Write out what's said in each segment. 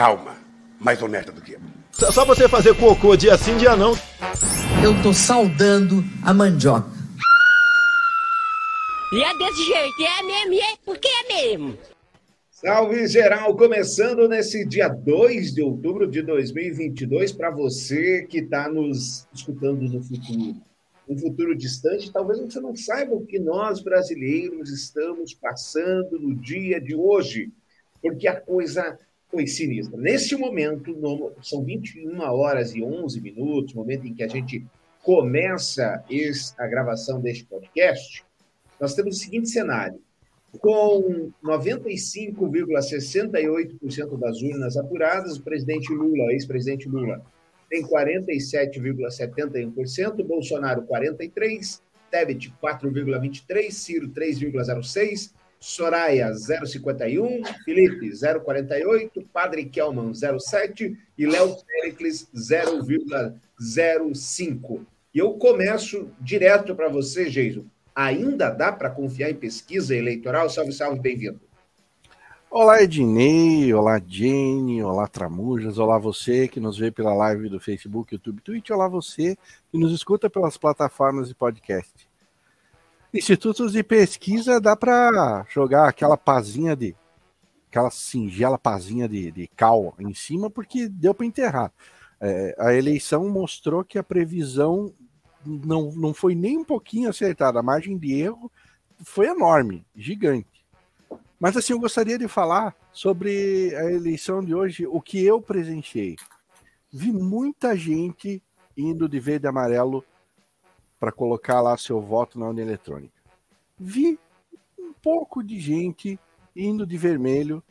alma mais honesta do que eu. Só você fazer cocô dia sim, dia não. Eu tô saudando a mandioca. E é desse jeito, é mesmo, e é porque é mesmo. Salve geral, começando nesse dia 2 de outubro de 2022 para você que está nos escutando no futuro. Um futuro distante, talvez você não saiba o que nós brasileiros estamos passando no dia de hoje, porque a coisa foi sinistra. Neste momento, no, são 21 horas e 11 minutos, momento em que a gente começa esse, a gravação deste podcast, nós temos o seguinte cenário: com 95,68% das urnas apuradas, o presidente Lula, ex-presidente Lula, tem 47,71%, Bolsonaro 43%, Tebet 4,23%, Ciro 3,06%, Soraya 0,51%, Felipe 0,48%, Padre Kelman 0,7% e Léo Pericles 0,05%. E eu começo direto para você, Geiso. Ainda dá para confiar em pesquisa eleitoral? Salve, salve, bem-vindo. Olá, Ednei, olá, Jenny, olá, Tramujas, olá você que nos vê pela live do Facebook, YouTube, Twitch, olá você que nos escuta pelas plataformas de podcast. Institutos de pesquisa dá para jogar aquela pazinha de aquela singela pazinha de, de cal em cima porque deu para enterrar. É, a eleição mostrou que a previsão não, não foi nem um pouquinho acertada. A margem de erro foi enorme, gigante. Mas assim, eu gostaria de falar sobre a eleição de hoje, o que eu presenciei. Vi muita gente indo de verde e amarelo para colocar lá seu voto na urna eletrônica. Vi um pouco de gente indo de vermelho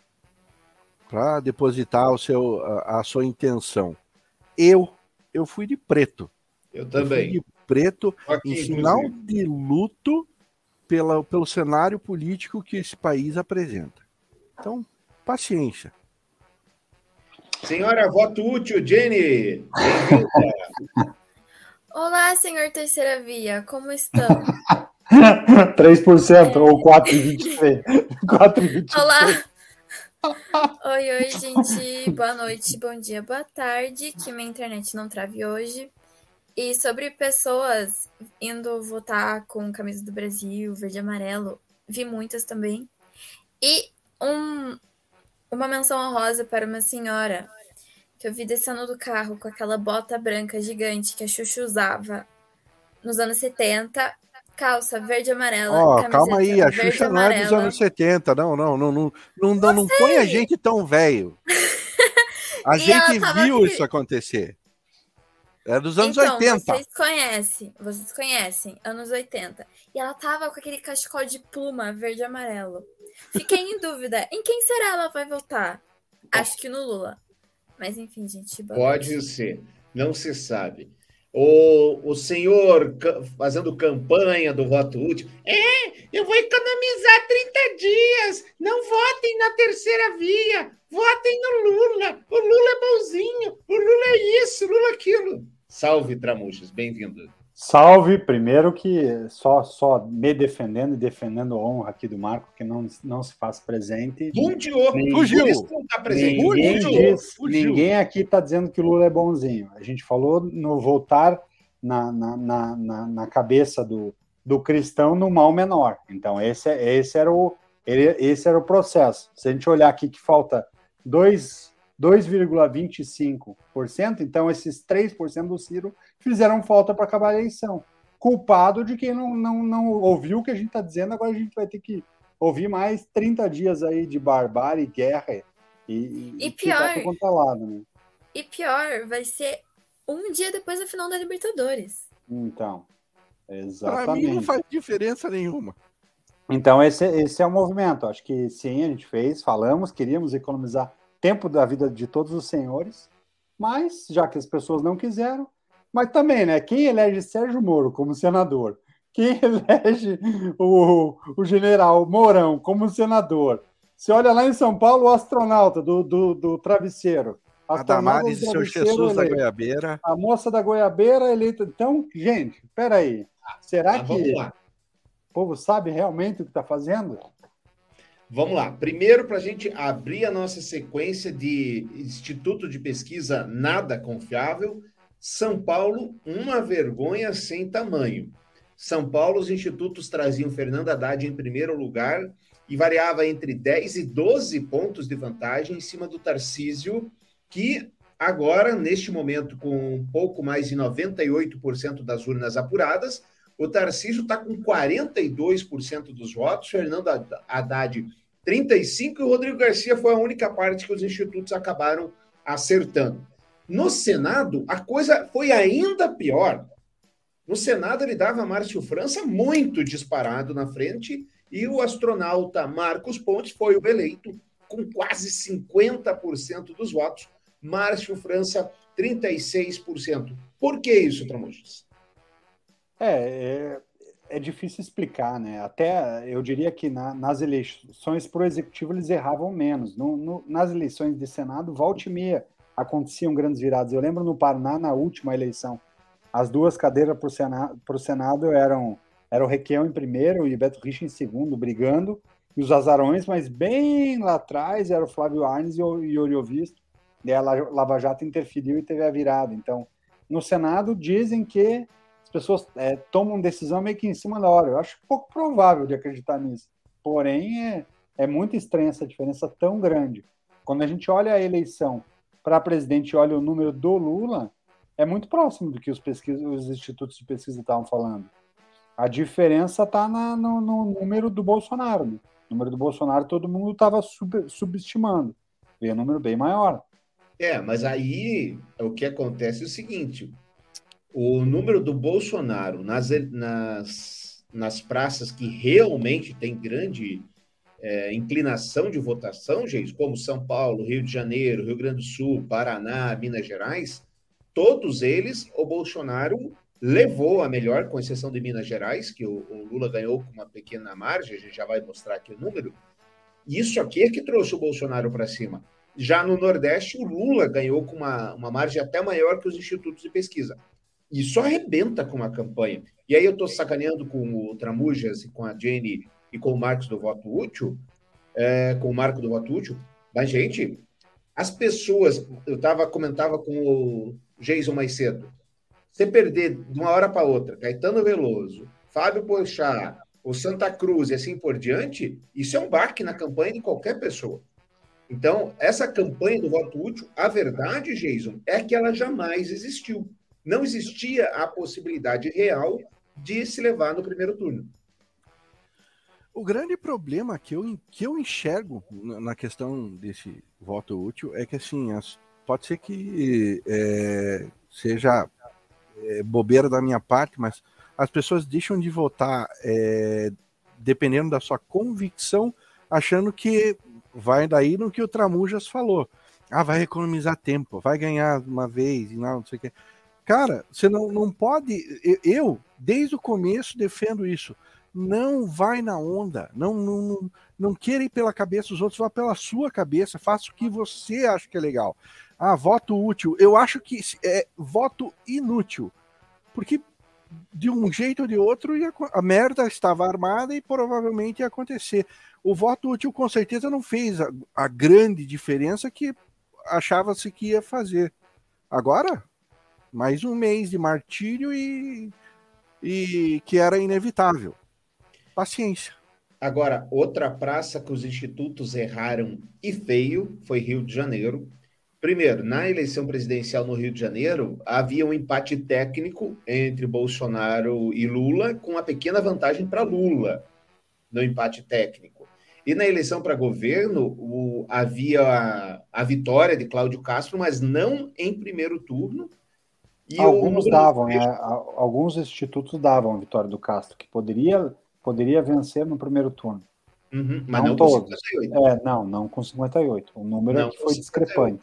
para depositar o seu, a, a, sua intenção. Eu, eu fui de preto. Eu também. Eu fui de preto Aqui, em sinal de luto pela, pelo cenário político que esse país apresenta. Então, paciência. Senhora, voto útil, Jenny. Olá, senhor Terceira Via, como estão? 3% é... ou 4,23%. Olá. Oi, oi, gente. Boa noite, bom dia, boa tarde. Que minha internet não trave hoje. E sobre pessoas indo votar com camisa do Brasil, verde e amarelo, vi muitas também. E um, uma menção honrosa para uma senhora eu vi descendo do carro com aquela bota branca gigante que a Xuxa usava nos anos 70, calça verde e amarela. Ó, oh, calma aí, a Xuxa não é dos anos 70, não, não, não, não, não, não, não põe a gente tão velho. A gente viu isso acontecer. É dos anos então, 80. Vocês conhecem, vocês conhecem, anos 80. E ela tava com aquele cachecol de pluma verde e amarelo. Fiquei em dúvida, em quem será ela vai votar? Acho que no Lula. Mas enfim, gente. Pode noite. ser, não se sabe. O, o senhor fazendo campanha do voto útil. É, eu vou economizar 30 dias. Não votem na terceira via. Votem no Lula. O Lula é bonzinho. O Lula é isso, o Lula é aquilo. Salve, Tramujas, bem-vindo. Salve, primeiro que só, só me defendendo e defendendo a honra aqui do Marco, que não, não se faz presente. Mundiou, fugiu. Tá ninguém, diz, ninguém aqui está dizendo que o Lula é bonzinho. A gente falou no voltar na, na, na, na, na cabeça do, do cristão no mal menor. Então, esse, é, esse, era o, esse era o processo. Se a gente olhar aqui que falta dois 2,25%, então esses 3% do Ciro fizeram falta para acabar a eleição. Culpado de quem não, não, não ouviu o que a gente está dizendo, agora a gente vai ter que ouvir mais 30 dias aí de barbárie, guerra e, e pior, lado, né? E pior, vai ser um dia depois da final da Libertadores. Então, exatamente. Para mim não faz diferença nenhuma. Então, esse, esse é o movimento. Acho que sim, a gente fez, falamos, queríamos economizar tempo da vida de todos os senhores, mas já que as pessoas não quiseram, mas também, né? Quem elege Sérgio Moro como senador? Quem elege o, o general Mourão como senador? Você olha lá em São Paulo, o astronauta do, do, do travesseiro. A Damares e seu Jesus da Goiabeira. A moça da Goiabeira eleita. Então, gente, peraí. Será ah, que o povo sabe realmente o que está fazendo? Vamos lá. Primeiro, para a gente abrir a nossa sequência de Instituto de Pesquisa Nada Confiável, São Paulo, uma vergonha sem tamanho. São Paulo, os institutos traziam Fernando Haddad em primeiro lugar e variava entre 10 e 12 pontos de vantagem em cima do Tarcísio, que agora, neste momento, com um pouco mais de 98% das urnas apuradas, o Tarcísio está com 42% dos votos, Fernando Haddad 35% e Rodrigo Garcia foi a única parte que os institutos acabaram acertando. No Senado, a coisa foi ainda pior. No Senado, ele dava Márcio França muito disparado na frente e o astronauta Marcos Pontes foi o eleito com quase 50% dos votos. Márcio França, 36%. Por que isso, Tramujas? É, é, é, difícil explicar, né? Até eu diria que na, nas eleições para o executivo eles erravam menos. No, no, nas eleições de Senado, volta e meia aconteciam grandes viradas. Eu lembro no Paraná, na última eleição, as duas cadeiras para o Senado, Senado eram era o Requião em primeiro e Beto Rich em segundo, brigando, e os azarões, mas bem lá atrás era o Flávio Arnes e o Yuri Visto, e a Lava Jato interferiu e teve a virada. Então, no Senado dizem que as pessoas é, tomam decisão meio que em cima da hora. Eu acho pouco provável de acreditar nisso. Porém, é, é muito estranha essa diferença tão grande. Quando a gente olha a eleição para presidente e olha o número do Lula, é muito próximo do que os, pesquisa, os institutos de pesquisa estavam falando. A diferença está no, no, número do Bolsonaro. Né? O número do Bolsonaro todo mundo estava sub, subestimando. Veio um número bem maior. É, mas aí o que acontece é o seguinte: o número do Bolsonaro nas, nas, nas praças que realmente tem grande é, inclinação de votação, gente, como São Paulo, Rio de Janeiro, Rio Grande do Sul, Paraná, Minas Gerais, todos eles o Bolsonaro levou a melhor, com exceção de Minas Gerais, que o, o Lula ganhou com uma pequena margem, a gente já vai mostrar aqui o número. Isso aqui é que trouxe o Bolsonaro para cima. Já no Nordeste, o Lula ganhou com uma, uma margem até maior que os institutos de pesquisa. Isso arrebenta com a campanha. E aí eu estou sacaneando com o Tramujas e com a Jenny e com o Marcos do Voto Útil, é, com o Marco do Voto Útil, mas, gente, as pessoas, eu tava, comentava com o Jason mais cedo, você perder de uma hora para outra Caetano Veloso, Fábio Porchat, o Santa Cruz e assim por diante, isso é um baque na campanha de qualquer pessoa. Então, essa campanha do voto útil, a verdade, Jason, é que ela jamais existiu não existia a possibilidade real de se levar no primeiro turno. O grande problema que eu, que eu enxergo na questão desse voto útil é que, assim, as, pode ser que é, seja é, bobeira da minha parte, mas as pessoas deixam de votar é, dependendo da sua convicção, achando que vai daí no que o Tramujas falou. Ah, vai economizar tempo, vai ganhar uma vez, não, não sei o que. Cara, você não, não pode. Eu, desde o começo, defendo isso. Não vai na onda. Não, não, não, não queira ir pela cabeça dos outros, vá pela sua cabeça. Faça o que você acha que é legal. Ah, voto útil. Eu acho que é voto inútil. Porque de um jeito ou de outro a merda estava armada e provavelmente ia acontecer. O voto útil com certeza não fez a, a grande diferença que achava-se que ia fazer. Agora, mais um mês de martírio e, e que era inevitável. Paciência. Agora, outra praça que os institutos erraram e feio foi Rio de Janeiro. Primeiro, na eleição presidencial no Rio de Janeiro, havia um empate técnico entre Bolsonaro e Lula, com uma pequena vantagem para Lula no empate técnico. E na eleição para governo, o, havia a, a vitória de Cláudio Castro, mas não em primeiro turno, e alguns davam, né? Alguns institutos davam a vitória do Castro, que poderia, poderia vencer no primeiro turno. Uhum, mas não, não todos. É, não, não com 58. O número não, é que foi discrepante.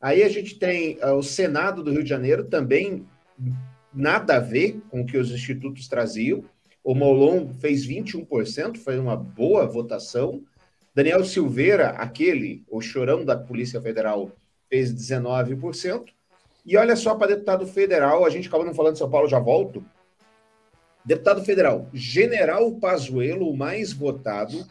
Aí a gente tem uh, o Senado do Rio de Janeiro também nada a ver com o que os institutos traziam. O Molon fez 21%, foi uma boa votação. Daniel Silveira, aquele, o chorão da Polícia Federal, fez 19%. E olha só para deputado federal, a gente acabou não falando de São Paulo, já volto. Deputado federal, General Pazuello, o mais votado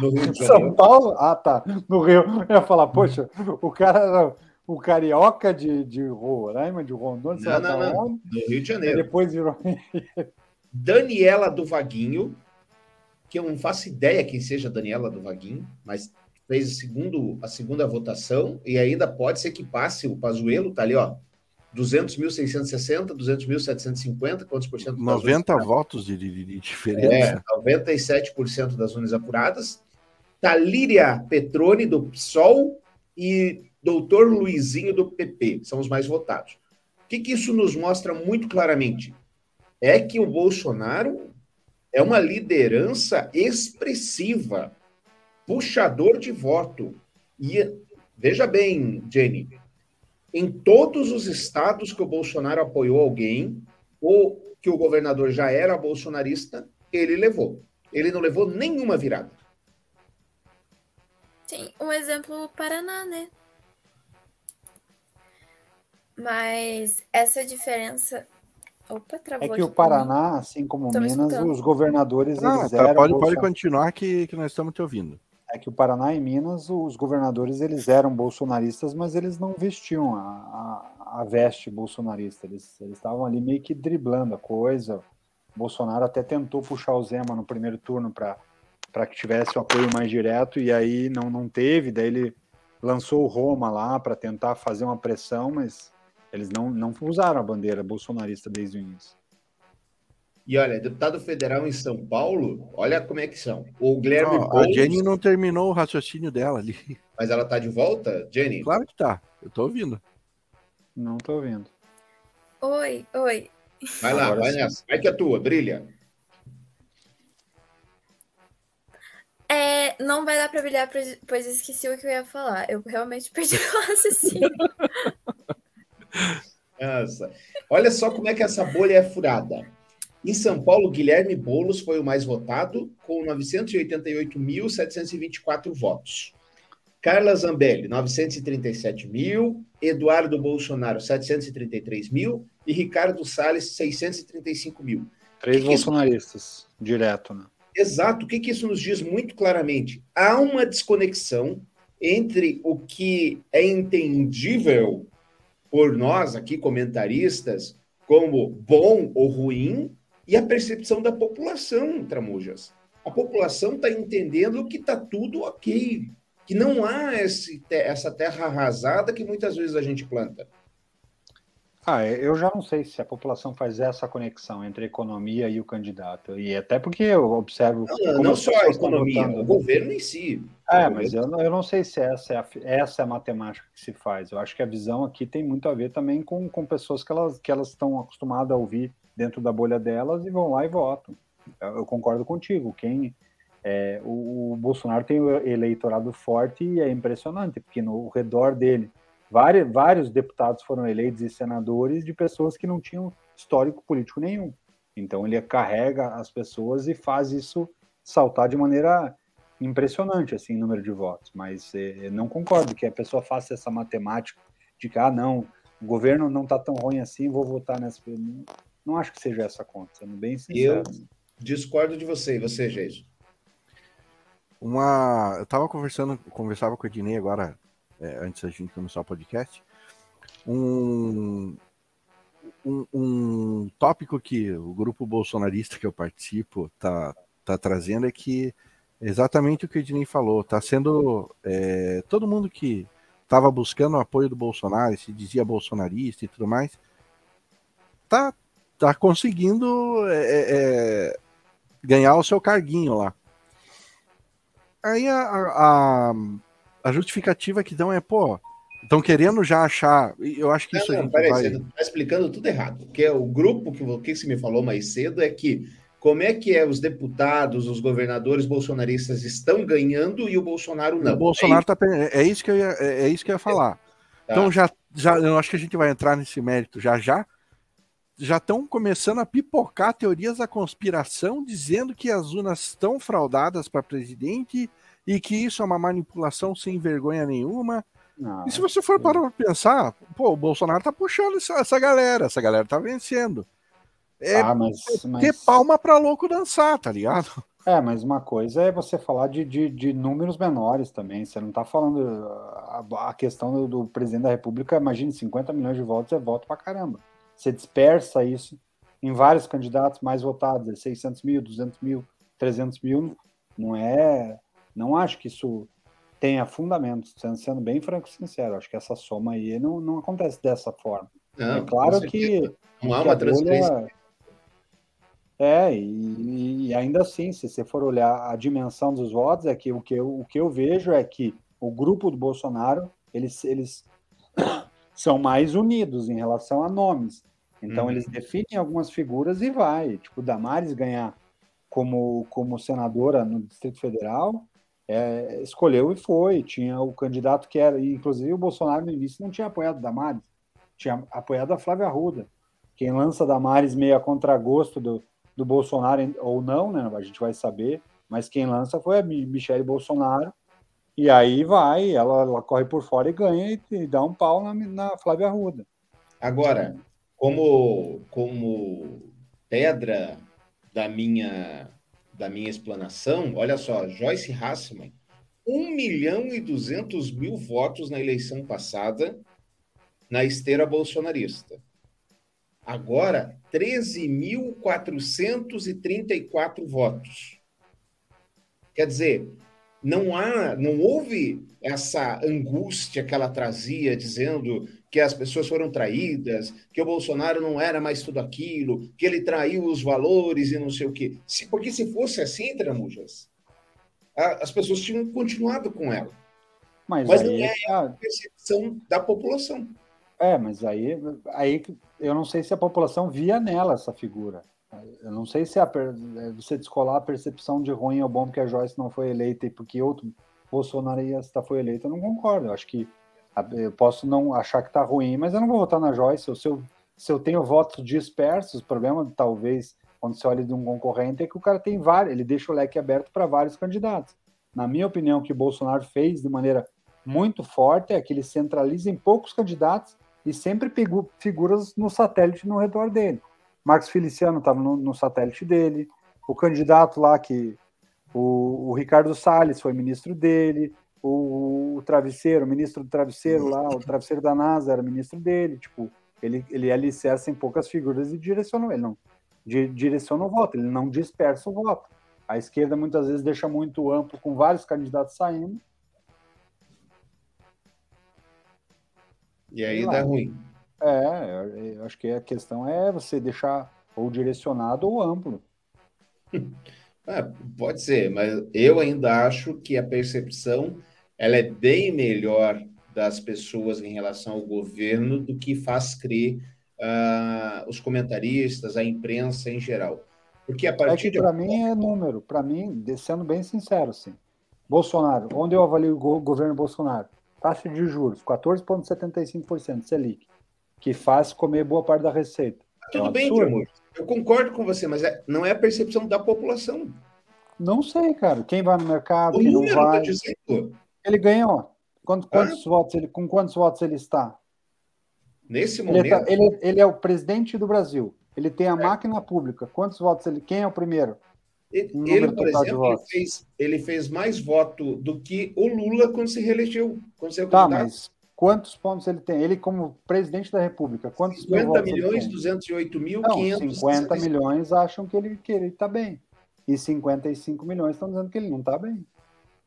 no Rio de São Janeiro. Paulo? Ah, tá. No Rio. Eu ia falar, poxa, o cara era o carioca de, de Roraima, de Rondônia, Não, não, não. onde, No Rio de e Janeiro. depois virou. Daniela do Vaguinho, que eu não faço ideia quem seja Daniela do Vaguinho, mas fez segundo, a segunda votação e ainda pode ser que passe o Pazuello, tá ali, ó. 200.660, 200.750, quantos por cento? do Pazuello? 90 votos de, de- de É, diferença. 97% das urnas apuradas. Talíria Petrone, do PSOL, e doutor Luizinho, do PP, são os mais votados. O que, que isso nos mostra muito claramente? É que o Bolsonaro é uma liderança expressiva, puxador de voto. E veja bem, Jenny, em todos os estados que o Bolsonaro apoiou alguém, ou que o governador já era bolsonarista, ele levou. Ele não levou nenhuma virada. Tem um exemplo o Paraná, né? Mas essa diferença. Opa, travou. É que o. Paraná, assim como Tô Minas, os governadores Ah, eles tá, eram. pode, pode continuar que, que nós estamos te ouvindo. É que o Paraná e Minas, os governadores eles eram bolsonaristas, mas eles não vestiam a, a, a veste bolsonarista. Eles eles estavam ali meio que driblando a coisa. O Bolsonaro até tentou puxar o Zema no primeiro turno para que tivesse um apoio mais direto, e aí não, não teve. Daí ele lançou o Roma lá para tentar fazer uma pressão, mas eles não, não usaram a bandeira bolsonarista desde o início. E olha, deputado federal em São Paulo, olha como é que são. O Guilherme a Boulos, Jenny não terminou o raciocínio dela ali. mas ela tá de volta, Jenny? Claro que tá. Eu tô ouvindo. Não tô vendo. Oi, oi. Vai lá, Agora vai sim. nessa. Vai que é tua, brilha. É, não vai dar pra brilhar, pois- pois esqueci o que eu ia falar. Eu realmente perdi o raciocínio. Nossa. Olha só como é que essa bolha é furada. Em São Paulo, Guilherme Boulos foi o mais votado, com 988.724 votos. Carla Zambelli, 937 mil. Eduardo Bolsonaro, 733 mil. E Ricardo Salles, 635 mil. Três Que que isso- bolsonaristas, direto, né? Exato. O que, que isso nos diz muito claramente? Há uma desconexão entre o que é entendível por nós aqui, comentaristas, como bom ou ruim, e a percepção da população, Tramujas. A população está entendendo que está tudo ok, que não há esse, essa terra arrasada que muitas vezes a gente planta. Ah, eu já não sei se a população faz essa conexão entre a economia e o candidato. E até porque eu observo. Não, não, só a economia, o governo em si. É, mas eu, não- eu não sei se essa é, a, essa é a matemática que se faz. Eu acho que a visão aqui tem muito a ver também com, com pessoas que elas, que elas estão acostumadas a ouvir dentro da bolha delas e vão lá e votam. Eu, eu concordo contigo. Quem é, o, o Bolsonaro tem o eleitorado forte e é impressionante, porque no redor dele vários, vários deputados foram eleitos e senadores de pessoas que não tinham histórico político nenhum. Então ele carrega as pessoas e faz isso saltar de maneira impressionante assim em número de votos, mas eh, não concordo que a pessoa faça essa matemática de que ah não, o governo não está tão ruim assim, vou votar nessa. Não, acho que seja essa conta, sendo bem sincero. Eu discordo de você, e você, Geiso. Uma. Eu tava conversando, conversava com o Ednei agora, é, antes da gente começar o podcast. Um, um, um tópico que o grupo bolsonarista que eu participo tá, tá trazendo é que é exatamente o que o Ednei falou. Tá sendo. é, todo mundo que estava buscando o apoio do Bolsonaro, e se dizia bolsonarista e tudo mais, tá, tá conseguindo é, é, ganhar o seu carguinho lá. Aí a, a, a justificativa que dão é, pô, estão querendo já achar. Eu acho que isso não, a não, peraí, vai. você está explicando tudo errado. Porque o grupo que, que você me falou mais cedo é que como é que é os deputados, os governadores bolsonaristas estão ganhando e o Bolsonaro não. o Bolsonaro tá. pe- É isso que eu ia, é, é isso que eu ia falar. Tá. Então já, já, eu acho que a gente vai entrar nesse mérito já já. Já estão começando a pipocar teorias da conspiração, dizendo que as urnas estão fraudadas para presidente e que isso é uma manipulação sem vergonha nenhuma. Não, E se você for parar pra pensar, pô, o Bolsonaro tá puxando essa, essa galera, essa galera tá vencendo. É, ah, mas, mas... ter palma pra louco dançar, tá ligado? É, mas uma coisa é você falar de, de, de números menores também. Você não está falando. A, a questão do, do, presidente da República, imagine, 50 milhões de votos é voto pra caramba. Você dispersa isso em vários candidatos mais votados, 600 mil, 200 mil, 300 mil. Não é. Não acho que isso tenha fundamento, sendo, sendo bem franco e sincero. Acho que essa soma aí não, não acontece dessa forma. Não, é claro que. Não há uma transferência. Bolha, é, e, e, ainda assim, se você for olhar a dimensão dos votos, é que o que eu, o que eu vejo é que o grupo do Bolsonaro, eles, eles são mais unidos em relação a nomes. Então, uhum. eles definem algumas figuras e vai. Tipo, Damares ganhar como, como senadora no Distrito Federal, é, escolheu e foi. Tinha o candidato que era, inclusive o Bolsonaro no início não tinha apoiado Damares, tinha apoiado a Flávia Arruda. Quem lança Damares meio a contragosto do, do Bolsonaro ou não, né? A gente vai saber. Mas quem lança foi a Michelle Bolsonaro. E aí vai, ela, ela corre por fora e ganha e, e dá um pau na, na Flávia Arruda. Agora, como, como pedra da minha, da minha explanação, olha só, Joyce Hassman, 1 milhão e 200 mil votos na eleição passada na esteira bolsonarista. Agora, 13.434 votos. Quer dizer, não há, não houve essa angústia que ela trazia, dizendo que as pessoas foram traídas, que o Bolsonaro não era mais tudo aquilo, que ele traiu os valores e não sei o quê. Porque se fosse assim, Tramujas, as pessoas tinham continuado com ela. Mas, Mas não é a percepção da população. É, mas aí, aí eu não sei se a população via nela essa figura. Eu não sei se a, é, você descolar a percepção de ruim ou bom porque a Joyce não foi eleita e porque outro bolsonarista foi eleito, eu não concordo. Eu acho que eu posso não achar que está ruim, mas eu não vou votar na Joyce. Se eu, se eu tenho votos dispersos, o problema talvez quando você olha de um concorrente é que o cara tem vários, ele deixa o leque aberto para vários candidatos. Na minha opinião, o que Bolsonaro fez de maneira muito forte é que ele centraliza em poucos candidatos e sempre pegou figuras no satélite no redor dele. Marcos Feliciano estava no, no, satélite dele, o candidato lá que o, o Ricardo Salles foi ministro dele, o, o, travesseiro, o ministro do travesseiro lá, o travesseiro da NASA era ministro dele, tipo, ele, ele alicerça em poucas figuras e direciona, ele não di, direciona o voto, ele não dispersa o voto. A esquerda muitas vezes deixa muito amplo com vários candidatos saindo. E aí dá ruim. É, eu acho que a questão é você deixar ou direcionado ou amplo. É, pode ser, mas eu ainda acho que a percepção ela é bem melhor das pessoas em relação ao governo do que faz crer uh, os comentaristas, a imprensa em geral. Porque a partir é que para de... mim é número, para mim, sendo bem sincero, sim. Bolsonaro, onde eu avalio o governo Bolsonaro? taxa de juros, 14,75% Selic, que faz comer boa parte da receita. Tudo é um bem, amor. Eu concordo com você, mas é, não é a percepção da população. Não sei, cara. Quem vai no mercado, o quem não vai. Ele ganhou. Quantos, quantos votos ele, com quantos votos ele está? Nesse momento. Ele, tá, ele, ele, é o presidente do Brasil. Ele tem a é. máquina pública. Quantos votos ele? Quem é o primeiro? Ele, por exemplo, ele fez, ele fez mais voto do que o Lula quando se reelegeu. Quando se tá, mas quantos pontos ele tem? Ele, como presidente da República, quantos 50 milhões, 208 mil, Não, 500... 50 milhões acham que ele que ele está bem. E 55 milhões estão dizendo que ele não está bem.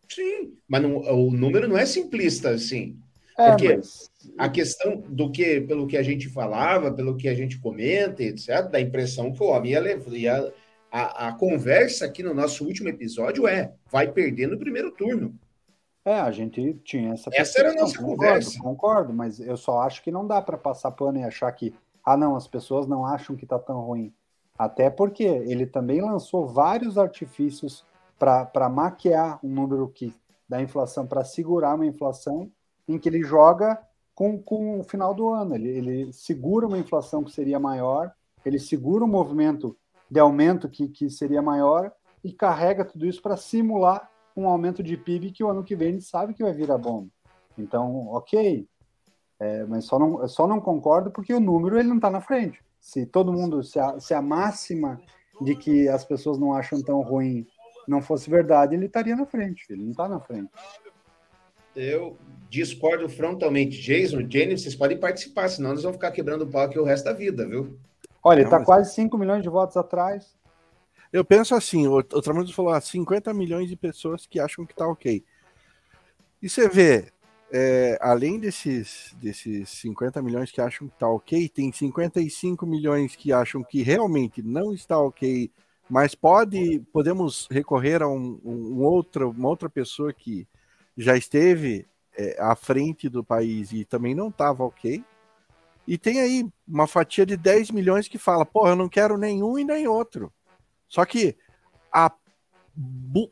Sim, mas não, o número não é simplista assim. É, porque mas... a questão do que, pelo que a gente falava, pelo que a gente comenta, etc., dá a impressão que o homem ia, ia a, a conversa aqui no nosso último episódio é: vai perder no primeiro turno. É, a gente tinha essa. Essa era a nossa concordo, conversa. Concordo, mas eu só acho que não dá para passar pano e achar que, ah, não, as pessoas não acham que tá tão ruim. Até porque ele também lançou vários artifícios para maquiar um número que da inflação, para segurar uma inflação, em que ele joga com, com o final do ano. Ele, ele segura uma inflação que seria maior, ele segura um movimento de aumento que, que seria maior e carrega tudo isso para simular um aumento de PIB que o ano que vem a gente sabe que vai vir a bomba. Então, ok, é, mas só não, só não concordo porque o número ele não está na frente. Se todo mundo, se a, se a máxima de que as pessoas não acham tão ruim não fosse verdade, ele estaria na frente. Ele não está na frente. Eu discordo frontalmente. Jason, Jenny, vocês podem participar, senão nós vamos ficar quebrando o pau aqui o resto da vida, viu? Olha, ele está mas... quase 5 milhões de votos atrás. Eu penso assim, o, o falou ah, 50 milhões de pessoas que acham que tá ok. E você vê, é, além desses, desses 50 milhões que acham que tá ok, tem 55 milhões que acham que realmente não está ok, mas pode, podemos recorrer a um, um outro, uma outra pessoa que já esteve é, à frente do país e também não estava ok. E tem aí uma fatia de 10 milhões que fala, pô, eu não quero nenhum e nem outro. Só que a. Bu...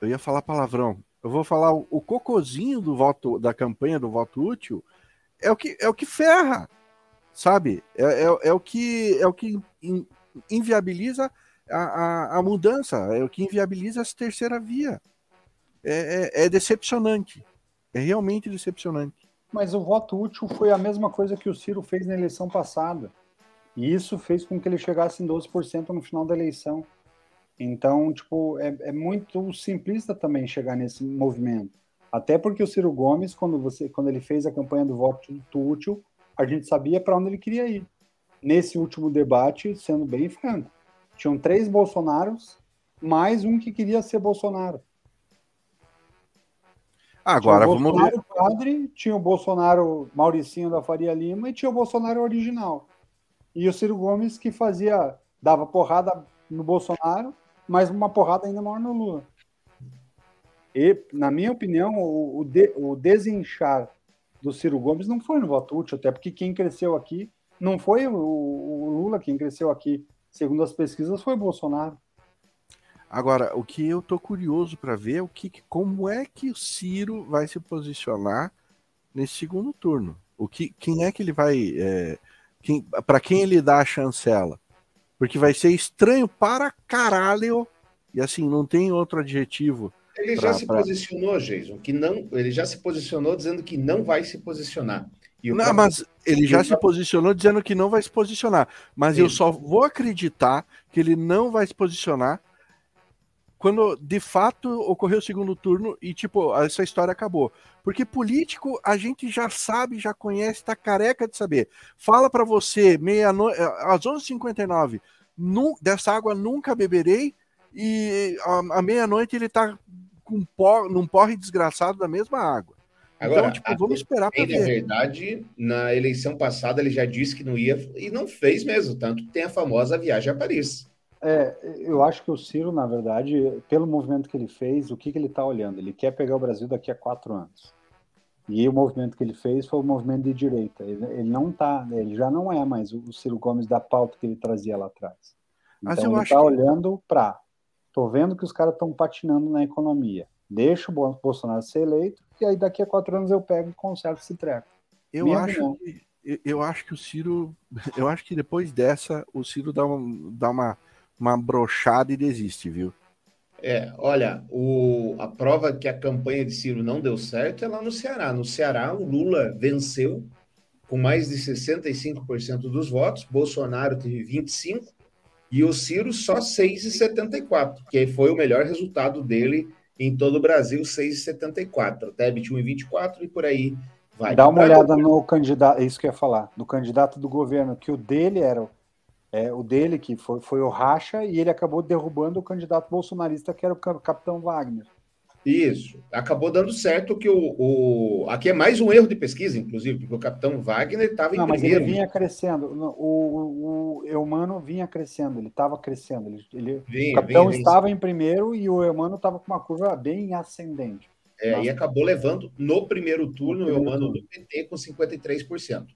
Eu ia falar palavrão. Eu vou falar o, cocozinho do voto da campanha do voto útil é o que é o que ferra, sabe? É, é, é o que é o que inviabiliza a, a, a, mudança, é o que inviabiliza essa terceira via. É, é, é decepcionante. É realmente decepcionante. Mas o voto útil foi a mesma coisa que o Ciro fez na eleição passada. E isso fez com que ele chegasse em 12% no final da eleição. Então, tipo, é, é, muito simplista também chegar nesse movimento. Até porque o Ciro Gomes, quando, você, quando ele fez a campanha do voto útil, a gente sabia para onde ele queria ir. Nesse último debate, sendo bem franco, tinham três Bolsonaros, mais um que queria ser Bolsonaro. Agora tinha o vamos ver. Padre, tinha o Bolsonaro Mauricinho da Faria Lima e tinha o Bolsonaro original. E o Ciro Gomes que fazia, dava porrada no Bolsonaro, mas uma porrada ainda maior no Lula. E, na minha opinião, o, o, de, o desinchar do Ciro Gomes não foi no voto útil, até porque quem cresceu aqui não foi o, o Lula quem cresceu aqui. Segundo as pesquisas, foi o Bolsonaro. Agora, o que eu tô curioso para ver é o que, como é que o Ciro vai se posicionar nesse segundo turno. O que, quem é que ele vai é, quem, para quem ele dá a chancela. Porque vai ser estranho para caralho. E assim, não tem outro adjetivo. Ele pra, já se pra... posicionou, Jason, que não, ele já se posicionou dizendo que não vai se posicionar. não, próprio... mas ele já se posicionou dizendo que não vai se posicionar. Mas Sim. eu só vou acreditar que ele não vai se posicionar quando de fato ocorreu o segundo turno e, tipo, essa história acabou. Porque político a gente já sabe, já conhece, tá careca de saber. Fala para você, meia no... Eh, às 11h59, nu... dessa água nunca beberei, e à meia-noite ele tá com por... num porre desgraçado da mesma água. Agora, então, tipo, vamos esperar para ver. Na verdade, na eleição passada ele já disse que não ia e não fez mesmo, tanto que tem a famosa viagem a Paris. É, eu acho que o Ciro, na verdade, pelo movimento que ele fez, o que, que ele está olhando? Ele quer pegar o Brasil daqui a quatro anos. E o movimento que ele fez foi o movimento de direita. Ele, ele não tá, ele já não é mais o Ciro Gomes da pauta que ele trazia lá atrás. Então ele está que... olhando para, tô vendo que os caras estão patinando na economia. Deixa o Bolsonaro ser eleito e aí daqui a quatro anos eu pego e conserto esse treco. Eu acho que eu acho que o Ciro, eu acho que depois dessa o Ciro dá uma, dá uma uma brochada e desiste, viu? É, olha, o, a prova que a campanha de Ciro não deu certo é lá no Ceará. No Ceará, o Lula venceu com mais de 65% dos votos, Bolsonaro teve 25% e o Ciro só 6,74%, que foi o melhor resultado dele em todo o Brasil, 6,74%. Tebet 1,24% e por aí vai. Dá uma olhada no candidato, é isso que eu ia falar, no candidato do governo, que o dele era é, o dele, que foi, foi o Racha, e ele acabou derrubando o candidato bolsonarista, que era o capitão Wagner. Isso. Acabou dando certo que o, o. Aqui é mais um erro de pesquisa, inclusive, porque o capitão Wagner estava em Não, mas ele vinha crescendo. O, o, o Eumano vinha crescendo, ele estava crescendo. Ele, ele vinha, o capitão vinha, estava vinha. em primeiro e o Eumano estava com uma curva bem ascendente. É, Nossa. e acabou levando no primeiro turno no o Eumano do PT com 53%.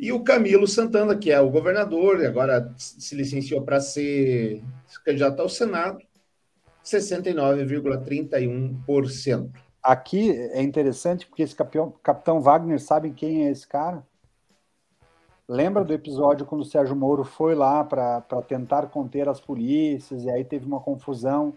E o Camilo Santana, que é o governador, agora se licenciou para ser candidato ao Senado, 69,31%. Aqui é interessante porque esse capitão, capitão Wagner, sabe quem é esse cara? Lembra do episódio quando o Sérgio Moro foi lá para tentar conter as polícias e aí teve uma confusão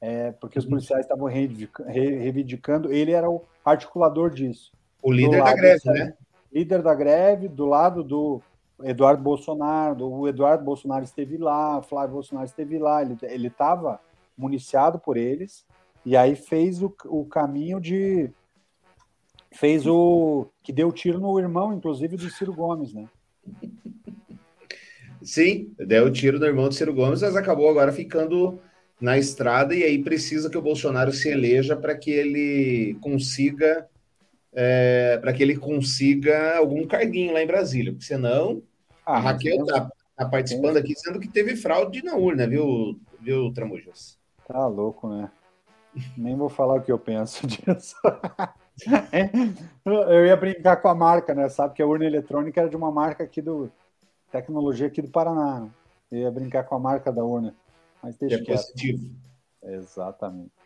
é, porque os uhum. policiais estavam reivindicando, ele era o articulador disso. O líder da greve, né? Líder da greve, do lado do, Eduardo Bolsonaro, o Eduardo Bolsonaro esteve lá, o Flávio Bolsonaro esteve lá, ele estava municiado por eles, e aí fez o, o caminho de. fez o. que deu tiro no irmão, inclusive, do Ciro Gomes, né? Sim, deu tiro no irmão do Ciro Gomes, mas acabou agora ficando na estrada, e aí precisa que o Bolsonaro se eleja para que ele consiga. É, para que ele consiga algum carguinho lá em Brasília, porque senão ah, a Raquel está tá participando aqui, sendo que teve fraude na urna, viu, viu Tramujas? Tá louco, né? Nem vou falar o que eu penso disso. eu ia brincar com a marca, né? Sabe que a urna eletrônica era de uma marca aqui do tecnologia aqui do Paraná. Né? Eu ia brincar com a marca da urna, mas deixa é quieto. positivo. Exatamente.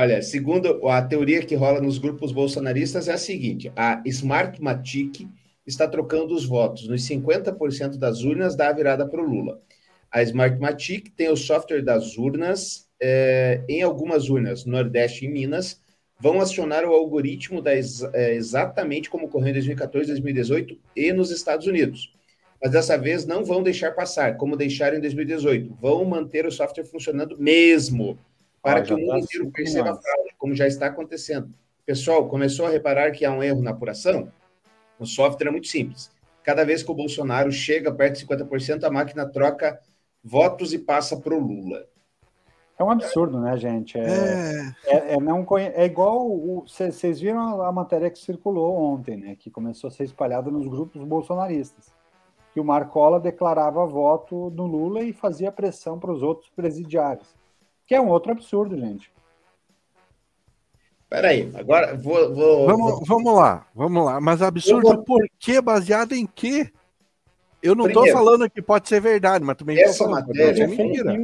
Olha, segundo a teoria que rola nos grupos bolsonaristas é a seguinte: a Smartmatic está trocando os votos. Nos 50% das urnas dá a virada para o Lula. A Smartmatic tem o software das urnas é, em algumas urnas, Nordeste e Minas, vão acionar o algoritmo da é, exatamente como ocorreu em 2014, 2018 e nos Estados Unidos. Mas dessa vez não vão deixar passar, como deixaram em 2018. Vão manter o software funcionando mesmo, para ah, que o mundo inteiro perceba a fraude, como já está acontecendo. Pessoal, começou a reparar que há um erro na apuração? O software é muito simples. Cada vez que o Bolsonaro chega perto de 50%, a máquina troca votos e passa para o Lula. É um absurdo, né, gente? É, é... é, é não conhe... é igual. Vocês viram a matéria que circulou ontem, né? Que começou a ser espalhada nos grupos bolsonaristas. Que o Marcola declarava voto no Lula e fazia pressão para os outros presidiários. Que é um outro absurdo, gente. Peraí, agora vou. vou vamos, vou... vamos lá, vamos lá. Mas absurdo vou... por quê? Baseado em quê? Eu não estou falando que pode ser verdade, mas também essa matéria é mentira.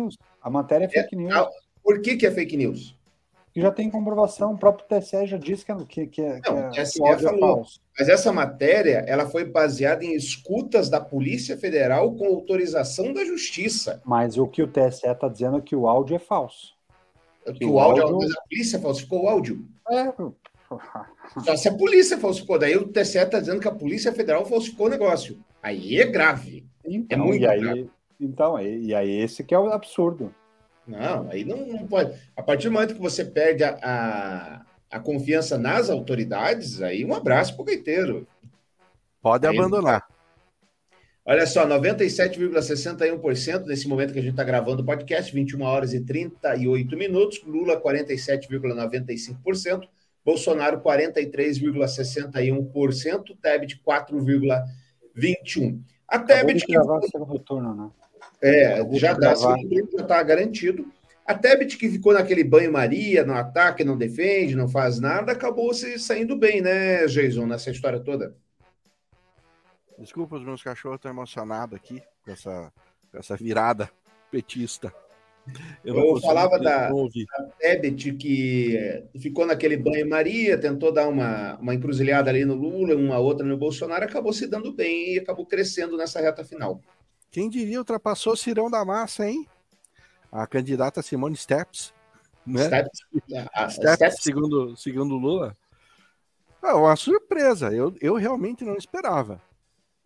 A matéria é fake é, news. Por que, que é fake news? Que já tem comprovação, o próprio TSE já disse que, é, que, que, é, não, que, é, que é falou, Mas essa matéria ela foi baseada em escutas da Polícia Federal com autorização da Justiça. Mas o que o TSE está dizendo é que o áudio é falso. Que, que o, áudio, áudio... a polícia falsificou o áudio. É. Só se a polícia falsificou, daí o TSE está dizendo que a Polícia Federal falsificou o negócio. Aí é grave. Então, é muito e aí, grave. Então, e aí esse que é o absurdo. Não, aí não, não pode. A partir do momento que você perde a, a, a confiança nas autoridades, aí um abraço pro gaiteiro. Pode aí, abandonar. Olha só, 97,61% nesse momento que a gente está gravando o podcast, 21 horas e 38 minutos. Lula, 47,95%. Bolsonaro, 43,61%. Tebet, 4,21%. A Tebet. Que... segundo turno, né? É, já dá, segundo turno já está garantido. A Tebet, que ficou naquele banho-maria, no ataque, não defende, não faz nada, acabou se saindo bem, né, Jason, nessa história toda. Desculpa, os meus cachorros estão emocionados aqui com essa, com essa virada petista. Eu, eu falava da, da Tebet que eh, ficou naquele banho-maria, tentou dar uma, uma encruzilhada ali no Lula, uma outra no Bolsonaro, acabou se dando bem e acabou crescendo nessa reta final. Quem diria ultrapassou Cirão da Massa, hein? A candidata Simone Steps. Né? Steps, Steps, Steps. Segundo, segundo Lula. É uma surpresa. Eu, eu realmente não esperava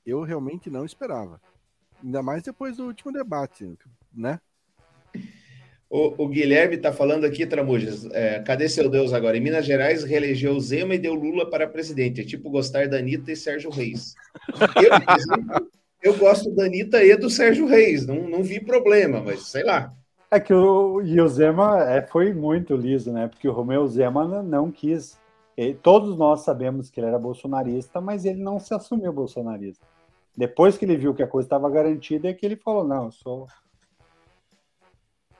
eu realmente não esperava. Ainda mais depois do último debate, né? O, o Guilherme está falando aqui, Tramujas, é, cadê seu Deus agora? Em Minas Gerais, reelegeu Zema e deu Lula para presidente. É tipo gostar da Anitta e Sérgio Reis. Eu, eu gosto da Anitta e do Sérgio Reis, não, não vi problema, mas sei lá. É que o, e o Zema é, foi muito liso, né? Porque o Romeu Zema não, quis. E todos nós sabemos que ele era bolsonarista, mas ele não se assumiu bolsonarista. Depois que ele viu que a coisa estava garantida, é que ele falou: não, eu sou.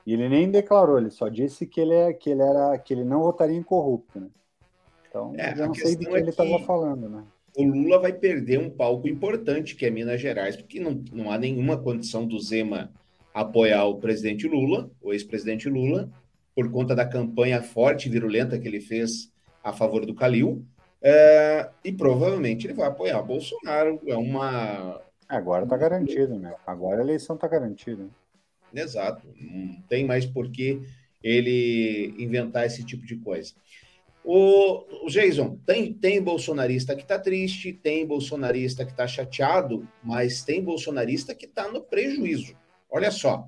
E ele nem declarou, ele só disse que ele, é, que ele, era, que ele não votaria em corrupto, né? Então, é, eu não sei do que é ele estava falando, né? O Lula vai perder um palco importante, que é Minas Gerais, porque não, não há nenhuma condição do Zema apoiar o presidente Lula, o ex-presidente Lula, por conta da campanha forte e virulenta que ele fez a favor do Calil. É, e provavelmente ele vai apoiar Bolsonaro. É uma. Agora está garantido, né? Agora a eleição está garantida. Exato. Não tem mais por que ele inventar esse tipo de coisa. O, Jason, tem, tem bolsonarista que está triste, tem bolsonarista que está chateado, mas tem bolsonarista que está no prejuízo. Olha só.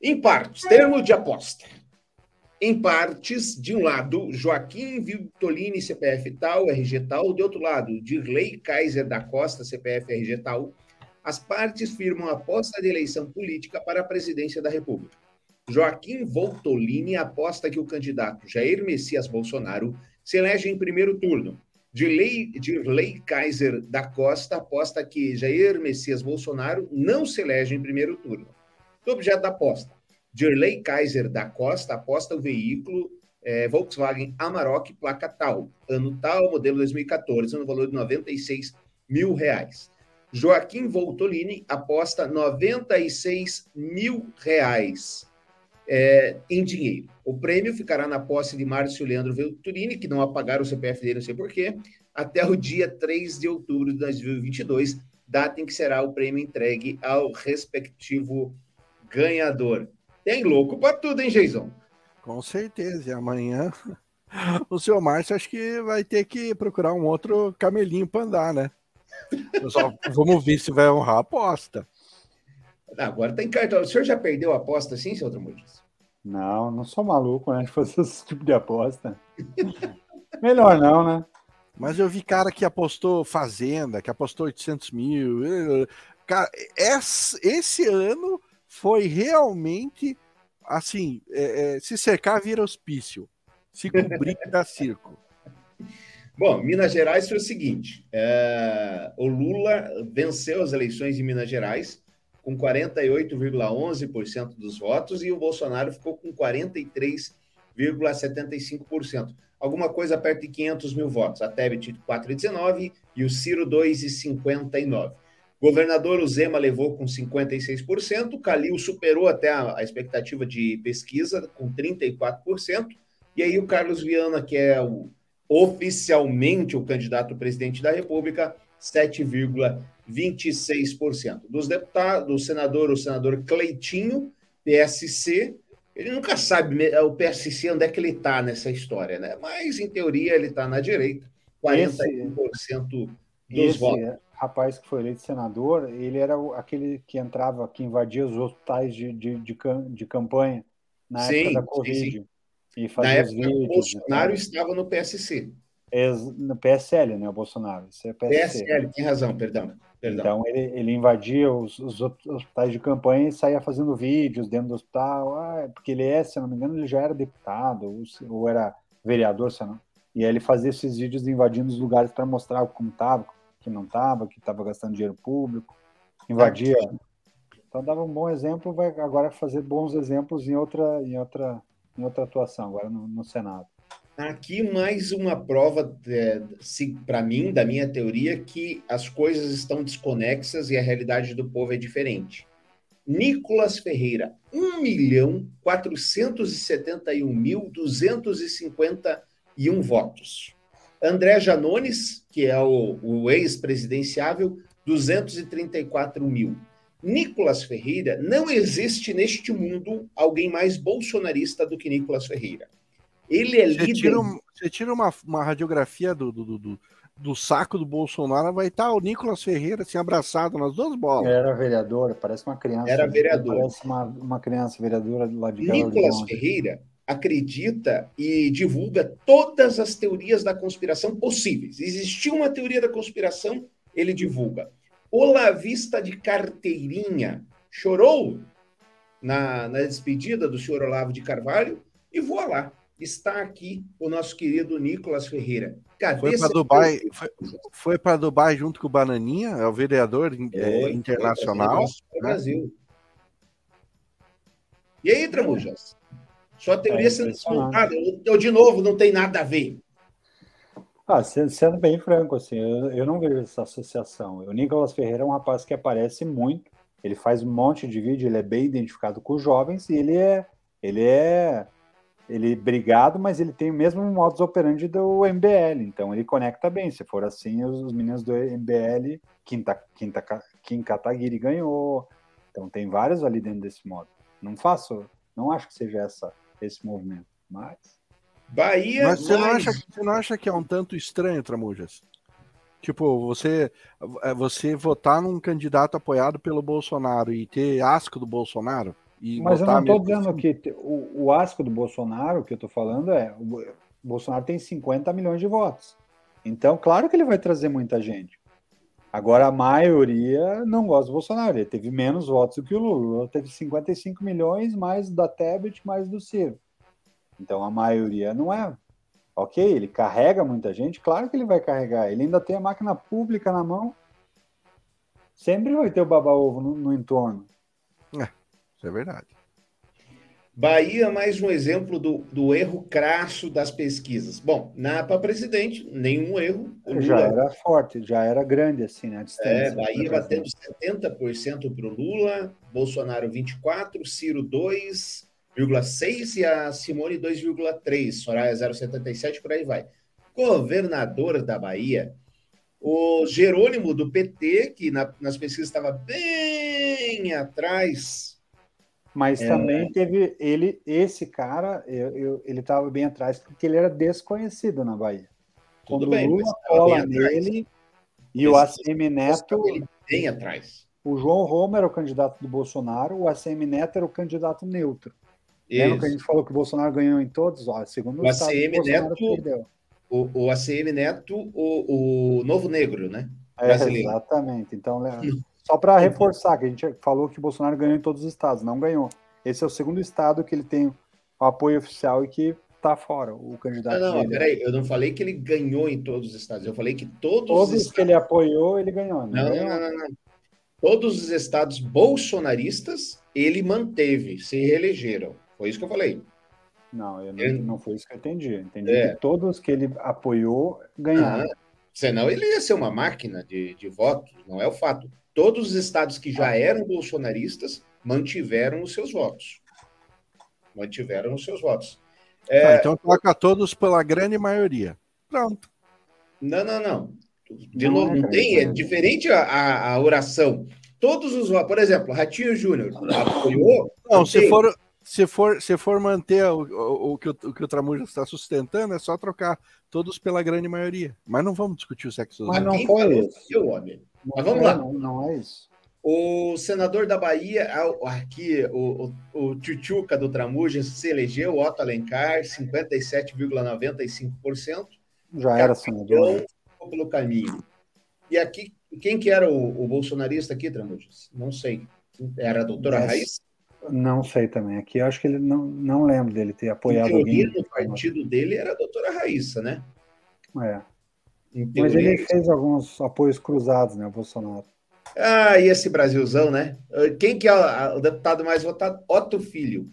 Em partes, termo de aposta. Em partes, de um lado, Joaquim Vitolini, CPF tal, RG tal, de outro lado, Dirley Kaiser da Costa, CPF RG tal. As partes firmam aposta de eleição política para a presidência da República. Joaquim Voltolini aposta que o candidato Jair Messias Bolsonaro se elege em primeiro turno. Dirley, Dirley Kaiser da Costa aposta que Jair Messias Bolsonaro não se elege em primeiro turno. Do objeto da aposta. Dirley Kaiser da Costa aposta o veículo é, Volkswagen Amarok, placa tal, ano tal, modelo 2014, no valor de 96 mil reais. Joaquim Voltolini aposta 96 mil reais é, em dinheiro. O prêmio ficará na posse de Márcio Leandro Venturini, que não apagaram o CPF dele, não sei porquê, até o dia 3 de outubro de 2022, data em que será o prêmio entregue ao respectivo ganhador. Tem louco para tudo, hein, Jason? Com certeza. E amanhã o seu Márcio acho que vai ter que procurar um outro camelinho para andar, né? Vamos ver se vai honrar a aposta. Agora tem cartão. O senhor já perdeu a aposta assim, seu Tramujas? Não, não sou maluco, né? De fazer esse tipo de aposta. Melhor não, né? Mas eu vi cara que apostou Fazenda, que apostou 800 mil. Cara, esse ano foi realmente assim: é, é, se cercar vira hospício, se cobrir da circo. Bom, Minas Gerais foi o seguinte: é, o Lula venceu as eleições em Minas Gerais com 48,11% dos votos e o Bolsonaro ficou com 43,75%. Alguma coisa perto de 500 mil votos. A Tebet 4,19 e o Ciro 2,59. Governador Uzema levou com 56%, Calil superou até a, a expectativa de pesquisa com 34%, e aí o Carlos Viana, que é o, oficialmente o candidato presidente da República, 7,26%. Dos deputados, do senador, o senador Cleitinho, PSC, ele nunca sabe o PSC onde é que ele está nessa história, né? Mas, em teoria, ele está na direita, 41% esse, dos esse votos. rapaz que foi eleito senador, ele era aquele que entrava, que invadia os hospitais de, de, de, de campanha na sim, época da Covid. Sim, sim. E fazia na época, vídeos, o Bolsonaro estava no PSC PSL, né, o Bolsonaro. Isso é PSL. PSL, tem razão, perdão. perdão. Então ele, ele invadia os, os, hospitais de campanha e saía fazendo vídeos dentro do hospital, ah, porque ele é, se não me engano, ele já era deputado ou, ou era vereador, se não. E aí ele fazia esses vídeos invadindo os lugares para mostrar como estava, que não estava, que estava gastando dinheiro público, invadia. Então dava um bom exemplo, vai agora fazer bons exemplos em outra, em outra, em outra atuação, agora no, no Senado. Aqui mais uma prova, é, para mim, da minha teoria, que as coisas estão desconexas e a realidade do povo é diferente. Nicolas Ferreira, 1 milhão 471 mil 251 votos. André Janones, que é o, o ex-presidenciável, 234 mil. Nicolas Ferreira, não existe neste mundo alguém mais bolsonarista do que Nicolas Ferreira. Ele é você líder. Tira, você tira uma, uma radiografia do, do, do, do, saco do Bolsonaro, vai estar o Nicolas Ferreira assim, abraçado nas duas bolas. Era vereador, parece uma criança. Era vereador. Parece uma, uma criança vereadora lá de Nicolas Ferreira acredita e divulga todas as teorias da conspiração possíveis. Existiu uma teoria da conspiração, ele divulga. Olavista de carteirinha chorou na, na despedida do senhor Olavo de Carvalho e voa lá está aqui o nosso querido Nicolas Ferreira. Cadê foi para Dubai, foi, foi para Dubai junto com o Bananinha, é o vereador é, internacional. Foi, né? Brasil. E aí, Tramujas? Sua teoria é sendo desmontada, ou de novo não tem nada a ver? Ah, sendo bem franco, assim, eu, eu não vejo essa associação. O Nicolas Ferreira é um rapaz que aparece muito, ele faz um monte de vídeo, ele é bem identificado com os jovens e ele é, ele é ele é brigado, mas ele tem o mesmo modus operandi do MBL, então ele conecta bem. Se for assim, os, os meninos do MBL, Quinta, Quinta, Kim Kataguiri ganhou. Então tem vários ali dentro desse modo. Não faço, não acho que seja essa, esse movimento, mas Bahia. Mas você não, acha, você não acha que é um tanto estranho, Tramujas? Tipo, você, é, você votar num candidato apoiado pelo Bolsonaro e ter asco do Bolsonaro? E Mas eu não estou dizendo que o, o asco do Bolsonaro, o que eu estou falando é, o Bo- Bolsonaro tem 50 milhões de votos. Então, claro que ele vai trazer muita gente. Agora, a maioria não gosta do Bolsonaro. Ele teve menos votos do que o Lula. O Lula teve 55 milhões, mais da Tebet, mais do Ciro. Então, a maioria não é. Ok, ele carrega muita gente, claro que ele vai carregar. Ele ainda tem a máquina pública na mão. Sempre vai ter o baba-ovo no, no entorno. Isso é verdade. Bahia, mais um exemplo do, do erro crasso das pesquisas. Bom, na para presidente, nenhum erro. Já Lula, era forte, já era grande assim, né? A distância. é, Bahia batendo 70% para o Lula, Bolsonaro 24%, Ciro 2,6% e a Simone 2,3%, Soraya 0,77%, por aí vai. Governador da Bahia, o Jerônimo do PT, que na- nas pesquisas estava bem atrás, Mas É. também teve ele, esse cara, eu, eu- ele estava bem atrás porque ele era desconhecido na Bahia. Quando bem, o Lula cola nele e o ACM Neto, Ele bem atrás. o João Roma era o candidato do Bolsonaro, o ACM Neto era o candidato neutro. Lembra que a Isso. gente falou que o Bolsonaro ganhou em todos? Ó, segundo O estado, ACM Bolsonaro Neto- perdeu. O, o ACM Neto, o, o novo negro, né? É, exatamente. Então, só para reforçar, que a gente falou que o Bolsonaro ganhou em todos os estados, não ganhou. Esse é o segundo estado que ele tem o apoio oficial e que tá fora, o candidato Não, não, peraí, eu não falei que ele ganhou em todos os estados, eu falei que todos, Todos os que estados. ele apoiou, ele ganhou. Não, não, ganhou? não, não, não. Todos os estados bolsonaristas ele manteve, se reelegeram. Foi isso que eu falei. Não, eu não, Ele- não foi isso que eu entendi. Eu entendi É. que todos que ele apoiou ganharam. Ah, senão ele ia ser uma máquina de, de votos, não é o fato. Todos os estados que Ah. já eram bolsonaristas mantiveram os seus votos. Mantiveram os seus votos. É, Ah, então toca todos pela grande maioria. Pronto. Não, não, não. De Não novo, é, não tem, é diferente a, a, a oração. Todos os votos, por exemplo, Ratinho Júnior apoiou. Não, se ok. for, se for, se for manter o, o, o que, o, o que o Tramujas está sustentando, é só trocar todos pela grande maioria. Mas não vamos discutir o sexo Mas dos não foi isso. homem. Não Mas vamos foi, lá. Não, não é isso. O senador da Bahia, ah, aqui, o, o, o Tchutchuca do Tramujas se elegeu, Otto Alencar, 57,95%. Já era senador. Então, ficou pelo caminho. E aqui, quem que era o, o bolsonarista aqui, Tramujas? Não sei. Era a doutora Essa- Raiz? Não sei também. Aqui eu acho que ele não, não lembro dele ter Em apoiado teoria, alguém. no partido dele era a doutora Raíssa, né? É. Mas ele fez alguns apoios cruzados, né, Bolsonaro. Ah, e esse Brasilzão, né? Quem que é o, o deputado mais votado? Otto Filho.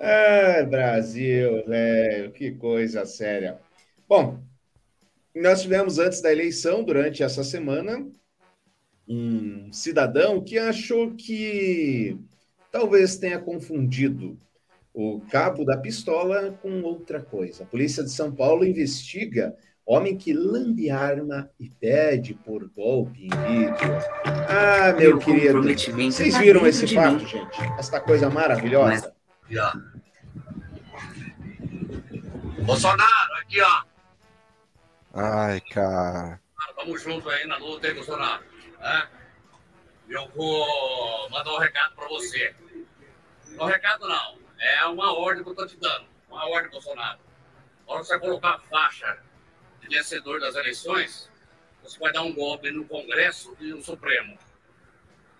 Ai, Brasil, velho, que coisa séria. Bom, nós tivemos antes da eleição, durante essa semana, um cidadão que achou que talvez tenha confundido o cabo da pistola com outra coisa. A polícia de São Paulo investiga homem que lambe arma e pede por golpe em vídeo. Ah, meu querido, vocês viram esse fato, gente? Esta coisa maravilhosa. Aqui, ó. Bolsonaro, aqui, ó. Ai, cara. Vamos junto aí na luta, hein, Bolsonaro? É? Eu vou mandar um recado pra você. Não recado não. É uma ordem que eu tô te dando. Uma ordem, Bolsonaro. Na hora que você colocar a faixa de vencedor das eleições, você vai dar um golpe no Congresso e no Supremo.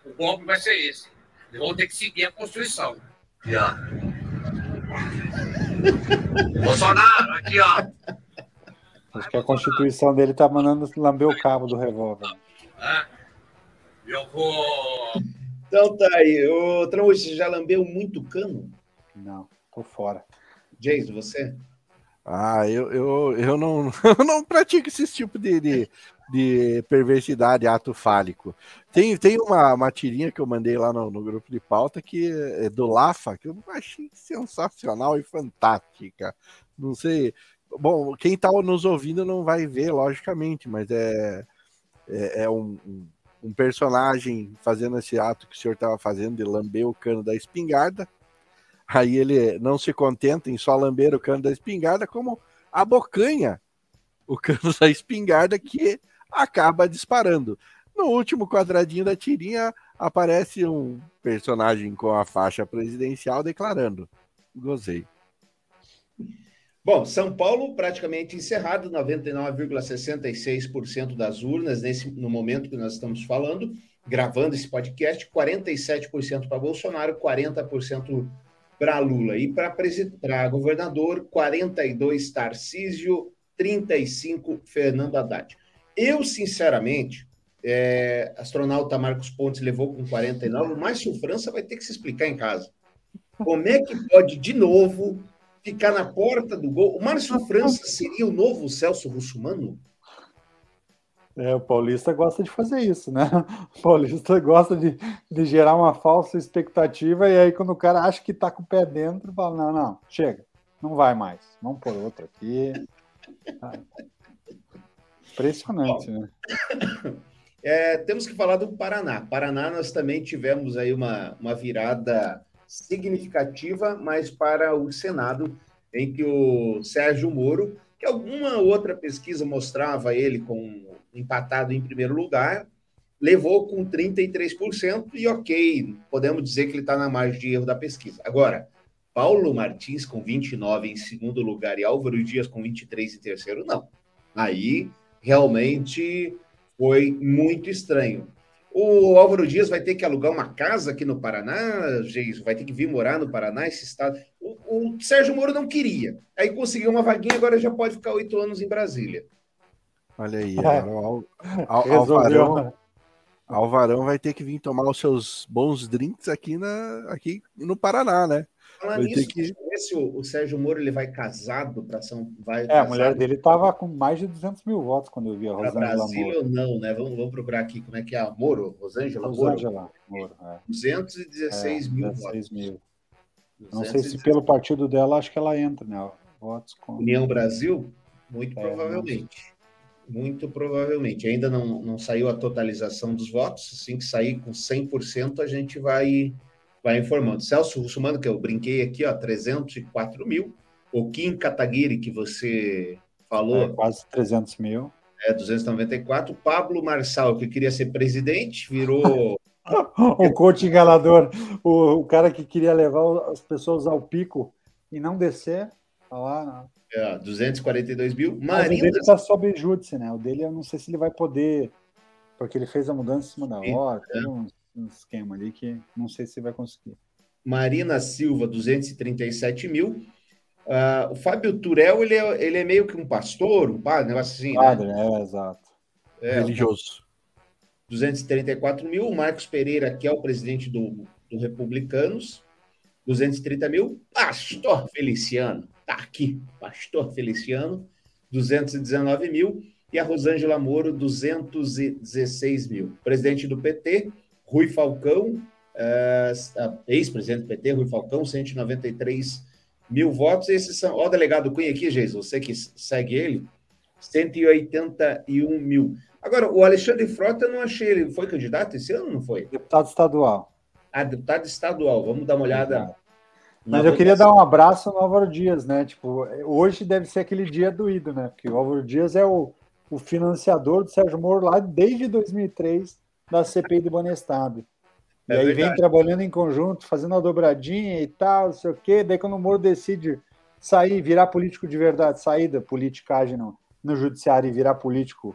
O golpe vai ser esse. Eles vão ter que seguir a Constituição. Aqui, ó. Bolsonaro, aqui, ó. Acho que a constituição dele tá mandando lamber o cabo do revólver. Eu vou. Então tá aí. O você já lambeu muito cano? Não, tô fora. Jason, você? Ah, eu, eu, eu, não, eu não pratico esse tipo de, de, de perversidade, ato fálico. Tem, tem uma, uma tirinha que eu mandei lá no, no grupo de pauta que é do Lafa, que eu achei sensacional e fantástica. Não sei. Bom, quem tá nos ouvindo não vai ver, logicamente, mas é, é, é um, um, um personagem fazendo esse ato que o senhor estava fazendo de lamber o cano da espingarda. Aí ele não se contenta em só lamber o cano da espingarda, como abocanha o cano da espingarda que acaba disparando. No último quadradinho da tirinha aparece um personagem com a faixa presidencial declarando: Gozei. Bom, São Paulo praticamente encerrado, 99,66% das urnas nesse, no momento que nós estamos falando, gravando esse podcast, 47% para Bolsonaro, 40% para Lula. E para governador, 42 Tarcísio, 35 Fernando Haddad. Eu, sinceramente, é, astronauta Marcos Pontes levou com 49, o Márcio França vai ter que se explicar em casa. Como é que pode, de novo, ficar na porta do gol? O Márcio França seria o novo Celso Russumano? É, o paulista gosta de fazer isso, né? O paulista gosta de, de gerar uma falsa expectativa e aí quando o cara acha que tá com o pé dentro, fala, não, não, chega, não vai mais, vamos por outro aqui. Impressionante, Bom, né? É, temos que falar do Paraná. Paraná, nós também tivemos aí uma, uma virada significativa, mas para o Senado, em que o Sérgio Moro, que alguma outra pesquisa mostrava ele com empatado em primeiro lugar, levou com 33% e ok, podemos dizer que ele está na margem de erro da pesquisa. Agora, Paulo Martins com 29 em segundo lugar e Álvaro Dias com 23 em terceiro, não. Aí realmente foi muito estranho. O Álvaro Dias vai ter que alugar uma casa aqui no Paraná, Geiso, vai ter que vir morar no Paraná, esse estado. O, o Sérgio Moro não queria. Aí conseguiu uma vaguinha, agora já pode ficar oito anos em Brasília. Olha aí, o Al, Al, Alvarão, Alvarão vai ter que vir tomar os seus bons drinks aqui, na, aqui no Paraná, né? Falar nisso, que... se o, o, Sérgio Moro ele vai casado para São vai É, a mulher dele estava com mais de 200 mil votos quando eu vi a Rosângela Brasil Moro. ou não, né? Vamos, vamos procurar aqui como é que é a Moro, Rosângela, Rosângela Moro. É. 216 é, mil 16 votos. Mil. Não sei se pelo partido dela, acho que ela entra, né? Votos com... União Brasil? Muito é, provavelmente. Muito provavelmente. Ainda não, não saiu a totalização dos votos. Assim que sair com 100%, a gente vai vai informando. Celso Russumano, que eu brinquei aqui, ó, 304 mil. O Kim Kataguiri, que você falou. É, quase 300 mil. É, 294. Pablo Marçal, que queria ser presidente, virou. o coach enganador, o, o, cara que queria levar as pessoas ao pico e não descer, tá lá. Não. É, 242 mil. Marina... Mas o dele está sob júdice, né? O dele eu não sei se ele vai poder, porque ele fez a mudança em cima da hora, é. tem uns um esquema ali que não sei se vai conseguir. Marina Silva, 237 mil. Uh, o Fábio Turel, ele é, ele é meio que um pastor, um padre, um negócio assim, padre, né? é, exato. É, Religioso. 234 mil. O Marcos Pereira, que é o presidente do, do Republicanos, 230 mil. Pastor Feliciano, tá aqui, Pastor Feliciano, 219 mil. E a Rosângela Moro, 216 mil. Presidente do PT, Rui Falcão, uh, ex-presidente do PT, Rui Falcão, 193 mil votos. Esses são, ó, o delegado Cunha aqui, Geis, você que segue ele, 181 mil. Agora, o Alexandre Frota, eu não achei, ele foi candidato esse ano, não foi? Deputado estadual. Ah, deputado estadual, vamos dar uma olhada. Mas eu queria dar um abraço ao Álvaro Dias, né? Tipo, hoje deve ser aquele dia doído, né? Porque o Álvaro Dias é o, o financiador do Sérgio Moro lá desde 2003 da CPI do Bonestado. É e aí verdade. vem trabalhando em conjunto, fazendo uma dobradinha e tal, não sei o quê. Daí quando o Moro decide sair, virar político de verdade, sair da politicagem no, no judiciário e virar político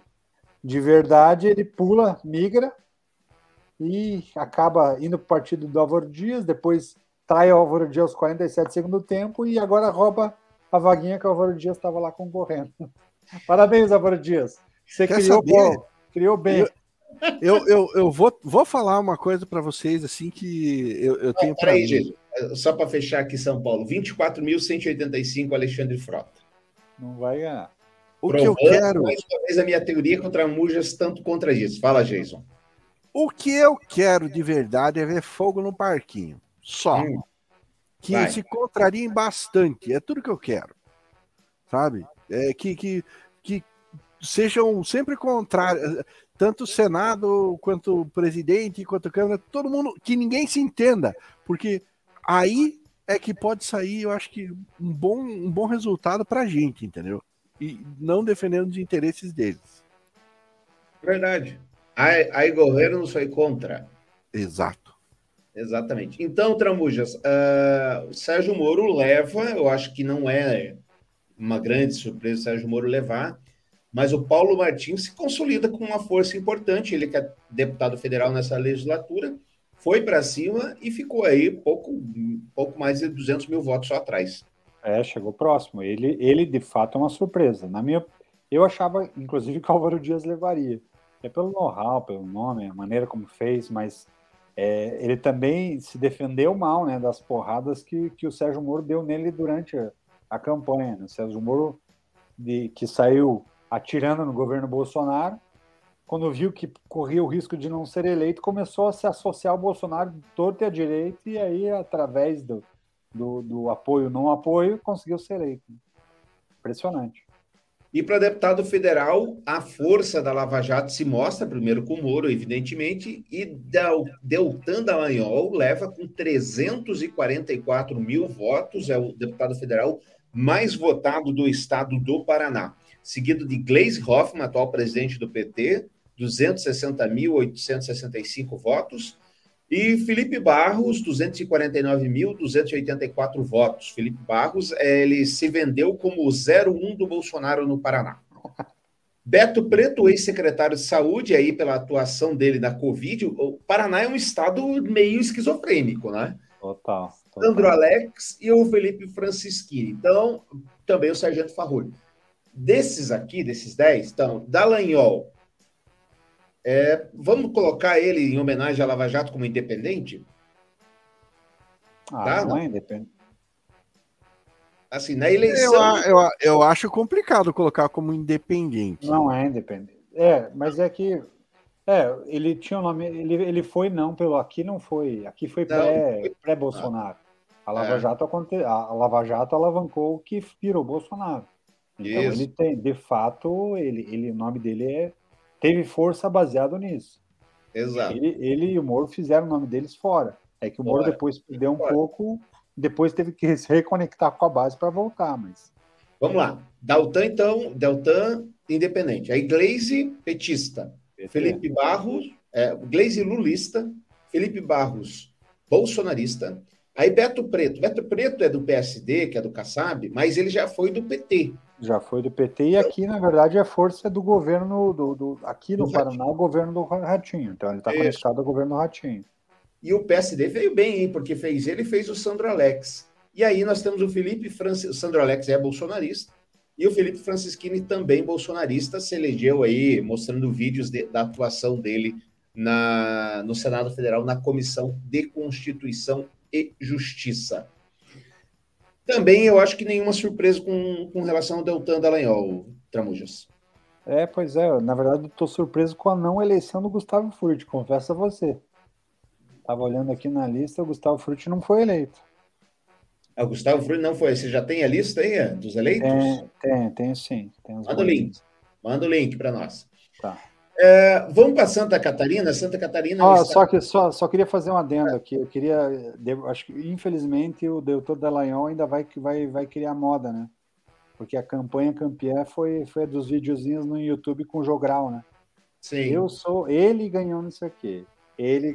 de verdade, ele pula, migra e acaba indo para o partido do Álvaro Dias, depois trai o Álvaro Dias aos 47 segundo tempo e agora rouba a vaguinha que o Álvaro Dias estava lá concorrendo. Parabéns, Álvaro Dias. Você Quer criou, bom, criou bem. Eu, eu, eu, eu vou, vou falar uma coisa para vocês, assim, que eu, eu tenho para mim. Só para fechar aqui São Paulo, 24.185 Alexandre Frota. Não vai ganhar. O Provando, que eu quero. Mais uma vez a minha teoria contra Mujas, tanto contra isso. Fala, Jason. O que eu quero de verdade é ver fogo no parquinho. Só. Hum, que vai. se contrariem bastante. É tudo que eu quero. Sabe? É que, que, que sejam sempre contrários tanto o Senado quanto o presidente, quanto a Câmara, todo mundo, que ninguém se entenda, porque aí é que pode sair, eu acho que um bom, um bom resultado pra gente, entendeu? E não defendendo os interesses deles. Verdade. Aí, aí governo foi contra. Exato. Exatamente. Então, Tramujas, uh, o Sérgio Moro leva, eu acho que não é uma grande surpresa o Sérgio Moro levar, mas o Paulo Martins se consolida com uma força importante. Ele que é deputado federal nessa legislatura, foi para cima e ficou aí pouco, pouco mais de 200 mil votos só atrás. É, chegou próximo. Ele, ele de fato é uma surpresa. Na minha, eu achava, inclusive, que Álvaro Dias levaria. É pelo know-how, pelo nome, a maneira como fez, mas é, ele também se defendeu mal, né, das porradas que, que o Sérgio Moro deu nele durante a, campanha. Né? O Sérgio Moro de, que saiu atirando no governo Bolsonaro, quando viu que corria o risco de não ser eleito, começou a se associar ao Bolsonaro de torto e à direita, e aí, através do, do, do apoio não apoio, conseguiu ser eleito. Impressionante. E para deputado federal, a força da Lava Jato se mostra, primeiro com o Moro, evidentemente, e Deltan Dallagnol leva com 344 mil votos, é o deputado federal mais votado do estado do Paraná. Seguido de Gleisi Hoffmann, atual presidente do PT, 260.865 votos. E Felipe Barros, 249.284 votos. Felipe Barros, ele se vendeu como o 01 do Bolsonaro no Paraná. Beto Preto, ex-secretário de Saúde, aí pela atuação dele na Covid, o Paraná é um estado meio esquizofrênico, né? Total. total. Sandro Alex e o Felipe Francischini. Então, também o Sargento Farrulho. Desses aqui, desses 10, então, Dallagnol, é, vamos colocar ele em homenagem à Lava Jato como independente? Ah, tá? não, é independente. Assim, na eleição. Eu, eu, eu acho complicado colocar como independente. Não é independente. É, mas é que. É, ele tinha o nome. Ele, ele foi não, pelo aqui não foi. Aqui foi pré-Bolsonaro. Pré a Lava é. Jato a Lava Jato alavancou o que virou Bolsonaro. Então Isso. ele tem, de fato, ele, ele, o nome dele é teve força baseado nisso. Exato. Ele, ele e o Moro fizeram o nome deles fora. É que o Moro fora. depois perdeu um fora. pouco, depois teve que se reconectar com a base para voltar, mas. Vamos lá. Daltan, então, Deltan, independente. Aí Glaze, petista. PT. Felipe Barros, é, Glaze lulista. Felipe Barros, bolsonarista. Aí Beto Preto. Beto Preto é do PSD, que é do Kassab, mas ele já foi do PT. Já foi do PT e aqui, na verdade, a força é do governo do, do aqui no do Paraná, o governo do Ratinho. Então ele está conectado ao governo do Ratinho. E o PSD veio bem, hein, porque fez ele fez o Sandro Alex. E aí nós temos o Felipe Francis, o Sandro Alex é bolsonarista, e o Felipe Francischini também bolsonarista, se elegeu aí mostrando vídeos de, da atuação dele na, no Senado Federal na Comissão de Constituição e Justiça. Também eu acho que nenhuma surpresa com, com relação ao Deltan Dallagnol, Tramujas. É, pois é. Na verdade, estou surpreso com a não eleição do Gustavo Frutti, confesso a você. Estava olhando aqui na lista, o Gustavo Frutti não foi eleito. Ah, o Gustavo Frutti não foi. Você já tem a lista aí é, dos eleitos? Tem, tem, tem sim. Tem Manda o link. Manda o link para nós. Tá. É, vamos para Santa Catarina. Santa Catarina. Ah, está... Só que só, só queria fazer um adendo aqui. Eu queria, acho que infelizmente o doutor Dallagnol ainda vai vai vai criar moda, né? Porque a campanha campeã foi foi dos videozinhos no YouTube com o Jogral, né? Sim. Eu sou ele ganhou não sei o quê. Ele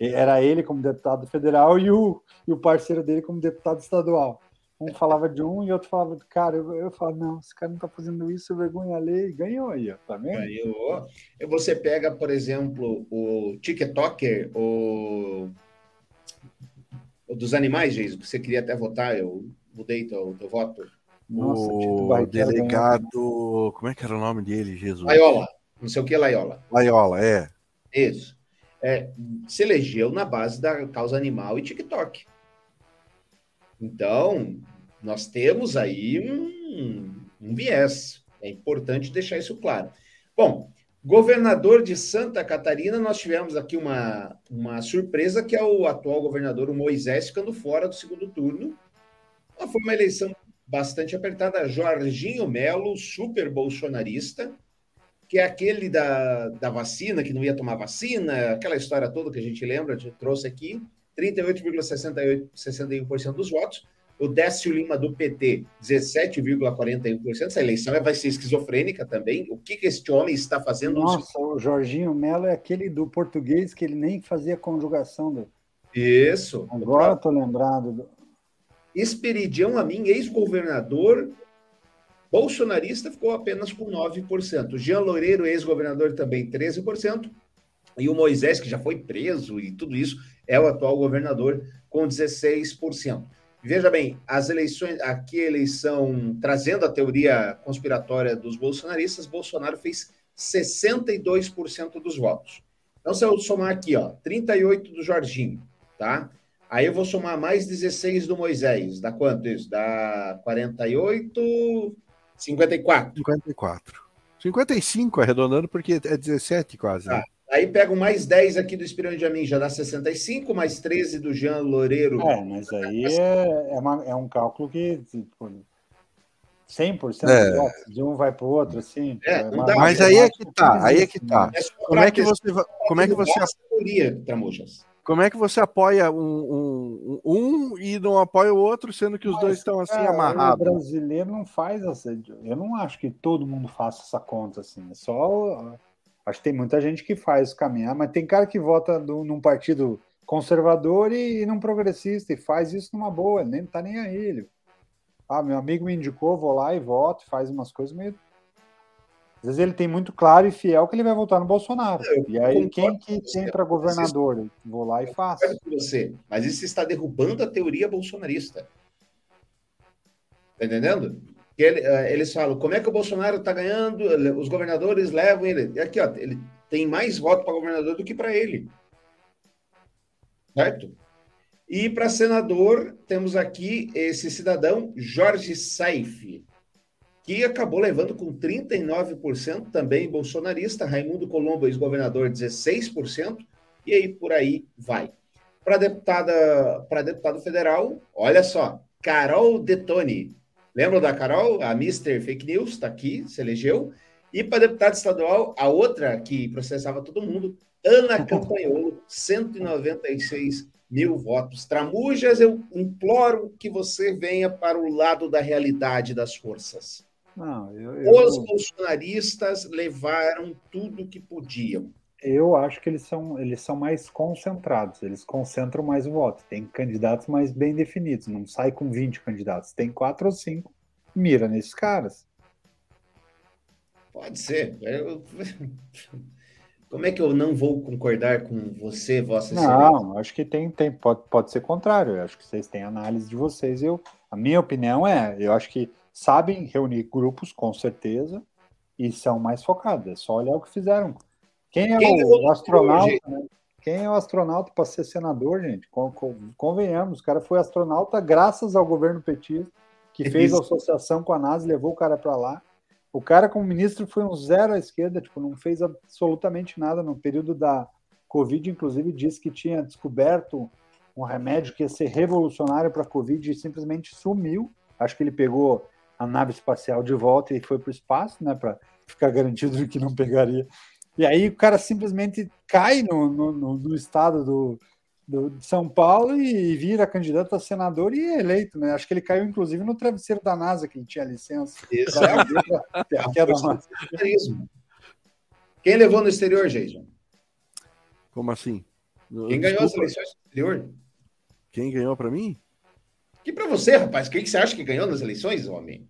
era ele como deputado federal e o, e o parceiro dele como deputado estadual. Um falava de um e outro falava do cara. Eu, eu falo, não, esse cara não tá fazendo isso, vergonha a lei. Ganhou aí, tá vendo? Ganhou. Você pega, por exemplo, o TikToker, o, o dos animais, Jesus, que você queria até votar, eu mudei teu, teu voto. Nossa, o delegado. Como é que era o nome dele, Jesus? Laiola. Não sei o que é Laiola. Laiola, é. Isso. É, se elegeu na base da causa animal e TikTok. Então, nós temos aí um, um viés. É importante deixar isso claro. Bom, governador de Santa Catarina, nós tivemos aqui uma, uma surpresa, que é o atual governador, o Moisés, ficando fora do segundo turno. Foi uma eleição bastante apertada. Jorginho Melo, super bolsonarista, que é aquele da, da vacina, que não ia tomar vacina, aquela história toda que a gente lembra, a gente trouxe aqui 38,61% dos votos. O Décio Lima, do PT, 17,41%. Essa eleição vai ser esquizofrênica também. O que, que este homem está fazendo? Nossa, o Jorginho Melo é aquele do português que ele nem fazia conjugação. Do... Isso. Agora estou lembrado. Do... Esperidião Amin, ex-governador bolsonarista, ficou apenas com 9%. Jean Loureiro, ex-governador, também 13%. E o Moisés, que já foi preso e tudo isso, é o atual governador com 16%. Veja bem, as eleições, aqui a eleição, trazendo a teoria conspiratória dos bolsonaristas, Bolsonaro fez 62% dos votos. Então, se eu somar aqui, ó, 38 do Jorginho, tá? Aí eu vou somar mais 16 do Moisés. Dá quanto isso? Dá 48, 54. 54. 55 arredondando, porque é 17 quase. Né? Aí pego mais 10 aqui do Espirão de Amin, já dá 65, mais 13 do Jean Loureiro. É, mas aí é, é, uma, é um cálculo que tipo, 100% é. de um vai para o outro, assim. É, é uma, mas aí é que tá, aí é que tá. É como é que você como é que você teoria, Tramujas? Como é que você apoia um, um, um, e não apoia o outro, sendo que os Mas, dois estão assim cara, amarrados? O brasileiro não faz essa. Eu não acho que todo mundo faça essa conta assim. É só. Acho que tem muita gente que faz caminhar, mas tem cara que vota do, num partido conservador e, e num progressista e faz isso numa boa, nem tá nem aí. Ele. Ah, meu amigo me indicou, vou lá e voto, faz umas coisas meio às vezes ele tem muito claro e fiel que ele vai votar no Bolsonaro. Eu e aí, quem que tem para governador? Isso, Vou lá e faço. Você, mas isso está derrubando a teoria bolsonarista. Tá entendendo? Ele, eh, eles falam, como é que o Bolsonaro está ganhando? Os governadores levam ele. Aqui, ó, ele tem mais voto para governador do que para ele. Certo? E para senador, temos aqui esse cidadão, Jorge Saif que acabou levando com 39% também bolsonarista, Raimundo Colombo, ex-governador, 16%, e aí por aí vai. Para deputada, para deputado federal, olha só, Carol Detoni. Lembra da Carol? A Mr. Fake News está aqui, se elegeu. E para deputado estadual, a outra que processava todo mundo, Ana Campanholo, 196 mil votos. Tramujas, eu imploro que você venha para o lado da realidade das forças. Não, eu, eu, Os bolsonaristas levaram tudo que podiam. Eu acho que eles são, eles são mais concentrados, eles concentram mais o voto. Tem candidatos mais bem definidos, não sai com 20 candidatos, tem quatro ou cinco, mira nesses caras. Pode ser. Eu... Como é que eu não vou concordar com você, Vossa Excelência? Não, acho que tem, tem pode, pode ser contrário. Eu acho que vocês têm análise de vocês. Eu, a minha opinião é, eu acho que sabem reunir grupos, com certeza, e são mais focados. É só olhar o que fizeram. Quem é Quem o, o astronauta? Né? Quem é o astronauta para ser senador, gente? Convenhamos, o cara foi astronauta graças ao governo petista, que é fez a associação com a NASA levou o cara para lá. O cara, como ministro, foi um zero à esquerda, tipo, não fez absolutamente nada no período da Covid, inclusive disse que tinha descoberto um remédio que ia ser revolucionário para a Covid e simplesmente sumiu. Acho que ele pegou a nave espacial de volta e foi para o espaço, né, para ficar garantido de que não pegaria. E aí o cara simplesmente cai no, no, no estado do, do, de São Paulo e vira candidato a senador e é eleito, né? Acho que ele caiu, inclusive, no travesseiro da NASA, que ele tinha licença. Isso. Quem levou no exterior, Jason? Como assim? Quem ganhou as eleições no exterior? Quem ganhou para mim? E para você, rapaz, quem que você acha que ganhou nas eleições, homem?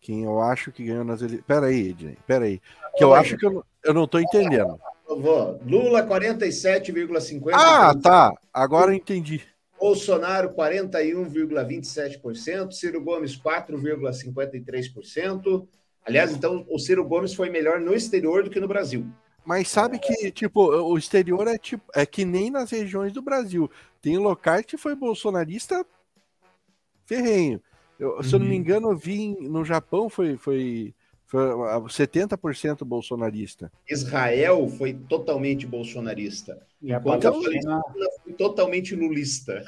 Quem eu acho que ganhou nas eleições. Peraí, Ednei, peraí. Que eu acho que eu, eu não estou entendendo. Lula 47,50%. Ah, tá. Agora eu entendi. Bolsonaro 41,27%, Ciro Gomes 4,53%. Aliás, então o Ciro Gomes foi melhor no exterior do que no Brasil. Mas sabe que, tipo, o exterior é tipo é que nem nas regiões do Brasil. Tem locais que foi bolsonarista ferrenho. Eu, uhum. Se eu não me uhum. engano, eu vi no Japão foi, foi, foi 70% bolsonarista. Israel foi totalmente bolsonarista. E enquanto a Palestina foi totalmente lulista.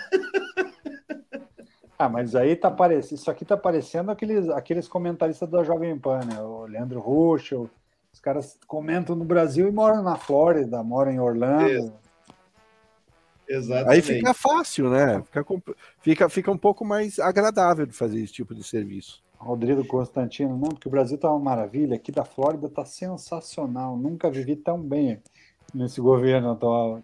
Ah, mas aí tá parecendo. Isso aqui tá parecendo aqueles, aqueles comentaristas da Jovem Pan, né? O Leandro Ruschel. Os caras comentam no Brasil e moram na Flórida, moram em Orlando. Isso. Exatamente. Aí fica fácil, né? Fica, fica, fica um pouco mais agradável de fazer esse tipo de serviço. Rodrigo Constantino, não, porque o Brasil tá uma maravilha, aqui da Flórida tá sensacional, nunca vivi tão bem nesse governo atual.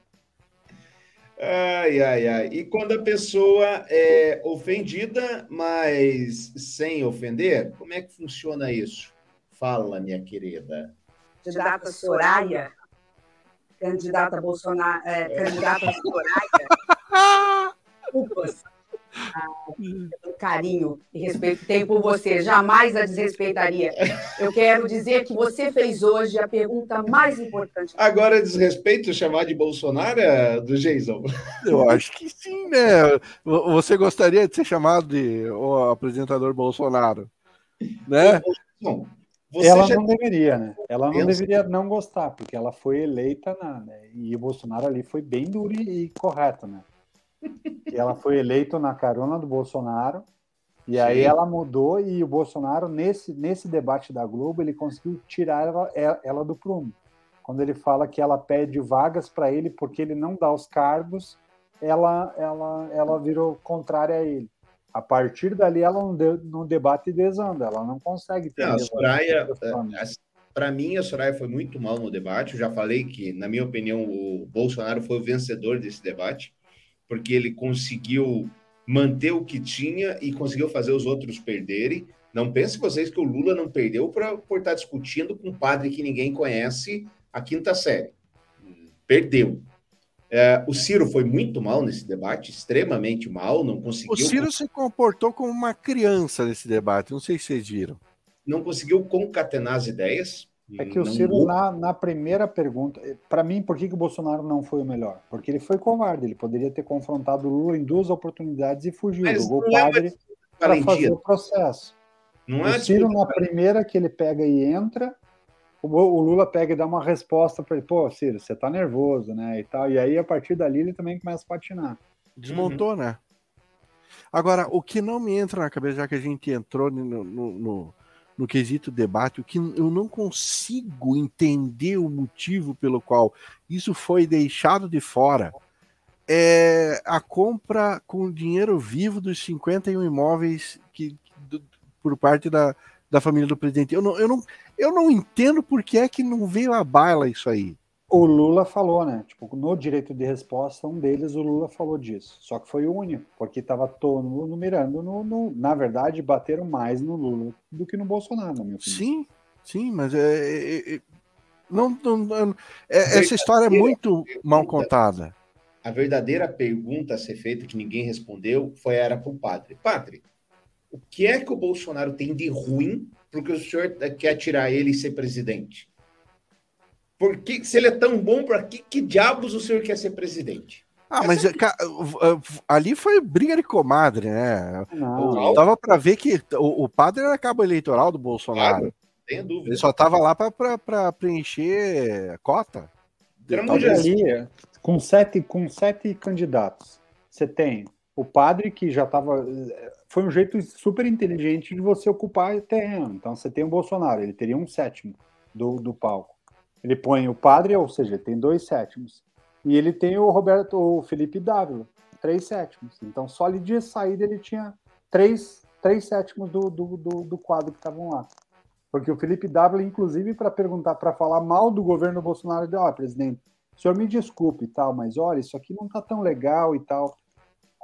Ai, ai, ai. E quando a pessoa é ofendida, mas sem ofender, como é que funciona isso? Fala, minha querida. Candidata Soraya, candidata Bolsonaro, é, candidata Soraya, desculpas pelo carinho e respeito que tenho por você, jamais a desrespeitaria. Eu quero dizer que você fez hoje a pergunta mais importante. Agora, desrespeito chamar de Bolsonaro é, do Geisão. Eu acho que sim, né? Vo- Você gostaria de ser chamado de o apresentador Bolsonaro? Né? Bom, você ela já não deveria, né? Ela não Pensa. deveria não gostar, porque ela foi eleita na, né? e o Bolsonaro ali foi bem duro e, e correto, né? E ela foi eleita na carona do Bolsonaro, e aí Sim. ela mudou e o Bolsonaro, nesse, nesse debate da Globo, ele conseguiu tirar ela, ela- ela do prumo. Quando ele fala que ela pede vagas para ele porque ele não dá os cargos, ela, ela, ela virou contrária a ele. A partir dali, ela não, deu, no debate desanda, ela não consegue ter. Não, a mesmo Soraya, né? para mim, a Soraya foi muito mal no debate. Eu já falei que, na minha opinião, o Bolsonaro foi o vencedor desse debate, porque ele conseguiu manter o que tinha e conseguiu fazer os outros perderem. Não pensem vocês que o Lula não perdeu pra, por estar discutindo com um padre que ninguém conhece a quinta série. Perdeu. É, o Ciro foi muito mal nesse debate, extremamente mal, não conseguiu. O Ciro se comportou como uma criança nesse debate. Não sei se vocês viram. não conseguiu concatenar as ideias. É que o Não- Ciro, na, na primeira pergunta, para mim, por que, que o Bolsonaro não foi o melhor? Porque ele foi covarde, ele poderia ter confrontado o Lula em duas oportunidades e fugiu, Mas jogou o não é padre para fazer o processo. Não é o Ciro, disputa- na primeira que ele pega e entra, o, o Lula pega e dá uma resposta para ele, pô, Ciro, você tá nervoso, né, e tal, e aí, a partir dali, ele também começa a patinar. Desmontou, né? Agora, o que não me entra na cabeça, já que a gente entrou no, no, no, no quesito debate, o que eu não consigo entender o motivo pelo qual isso foi deixado de fora é a compra com dinheiro vivo dos 51 imóveis que, do- por parte da, da família do presidente. Eu não, eu, não, eu não entendo por que é que não veio à baila isso aí. O Lula falou, né? Tipo, no direito de resposta, um deles, o Lula falou disso. Só que foi o único, porque estava todo mundo mirando no, no- Na verdade, bateram mais no Lula do que no Bolsonaro, na minha opinião. Sim, sim, mas é, é- é- não, não- não- é- essa história é muito mal contada. A verdadeira pergunta a ser feita, que ninguém respondeu, foi era para o padre. Padre, o que é que o Bolsonaro tem de ruim porque o senhor quer tirar ele e ser presidente? Por que, se ele é tão bom, para que, que diabos o senhor quer ser presidente? Ah, mas é, ali foi briga de comadre, né? Não, Dava para ver que o, o padre era cabo eleitoral do Bolsonaro. Claro, tenha dúvida. Ele só tava lá para preencher a cota. Ali, com sete, com sete candidatos, você tem o padre que já estava. Foi um jeito super inteligente de você ocupar terreno. Então você tem o Bolsonaro, ele teria um sétimo do, do palco. Ele põe o padre, ou seja, tem dois sétimos. E ele tem o Roberto, o Felipe Dávila, três sétimos. Então só ali de saída ele tinha três, três sétimos do, do, do, do quadro que estavam lá. Porque o Felipe Dávila, inclusive, para perguntar, para falar mal do governo Bolsonaro, ele ó, presidente, o senhor me desculpe e tal, mas olha, isso aqui não tá tão legal e tal.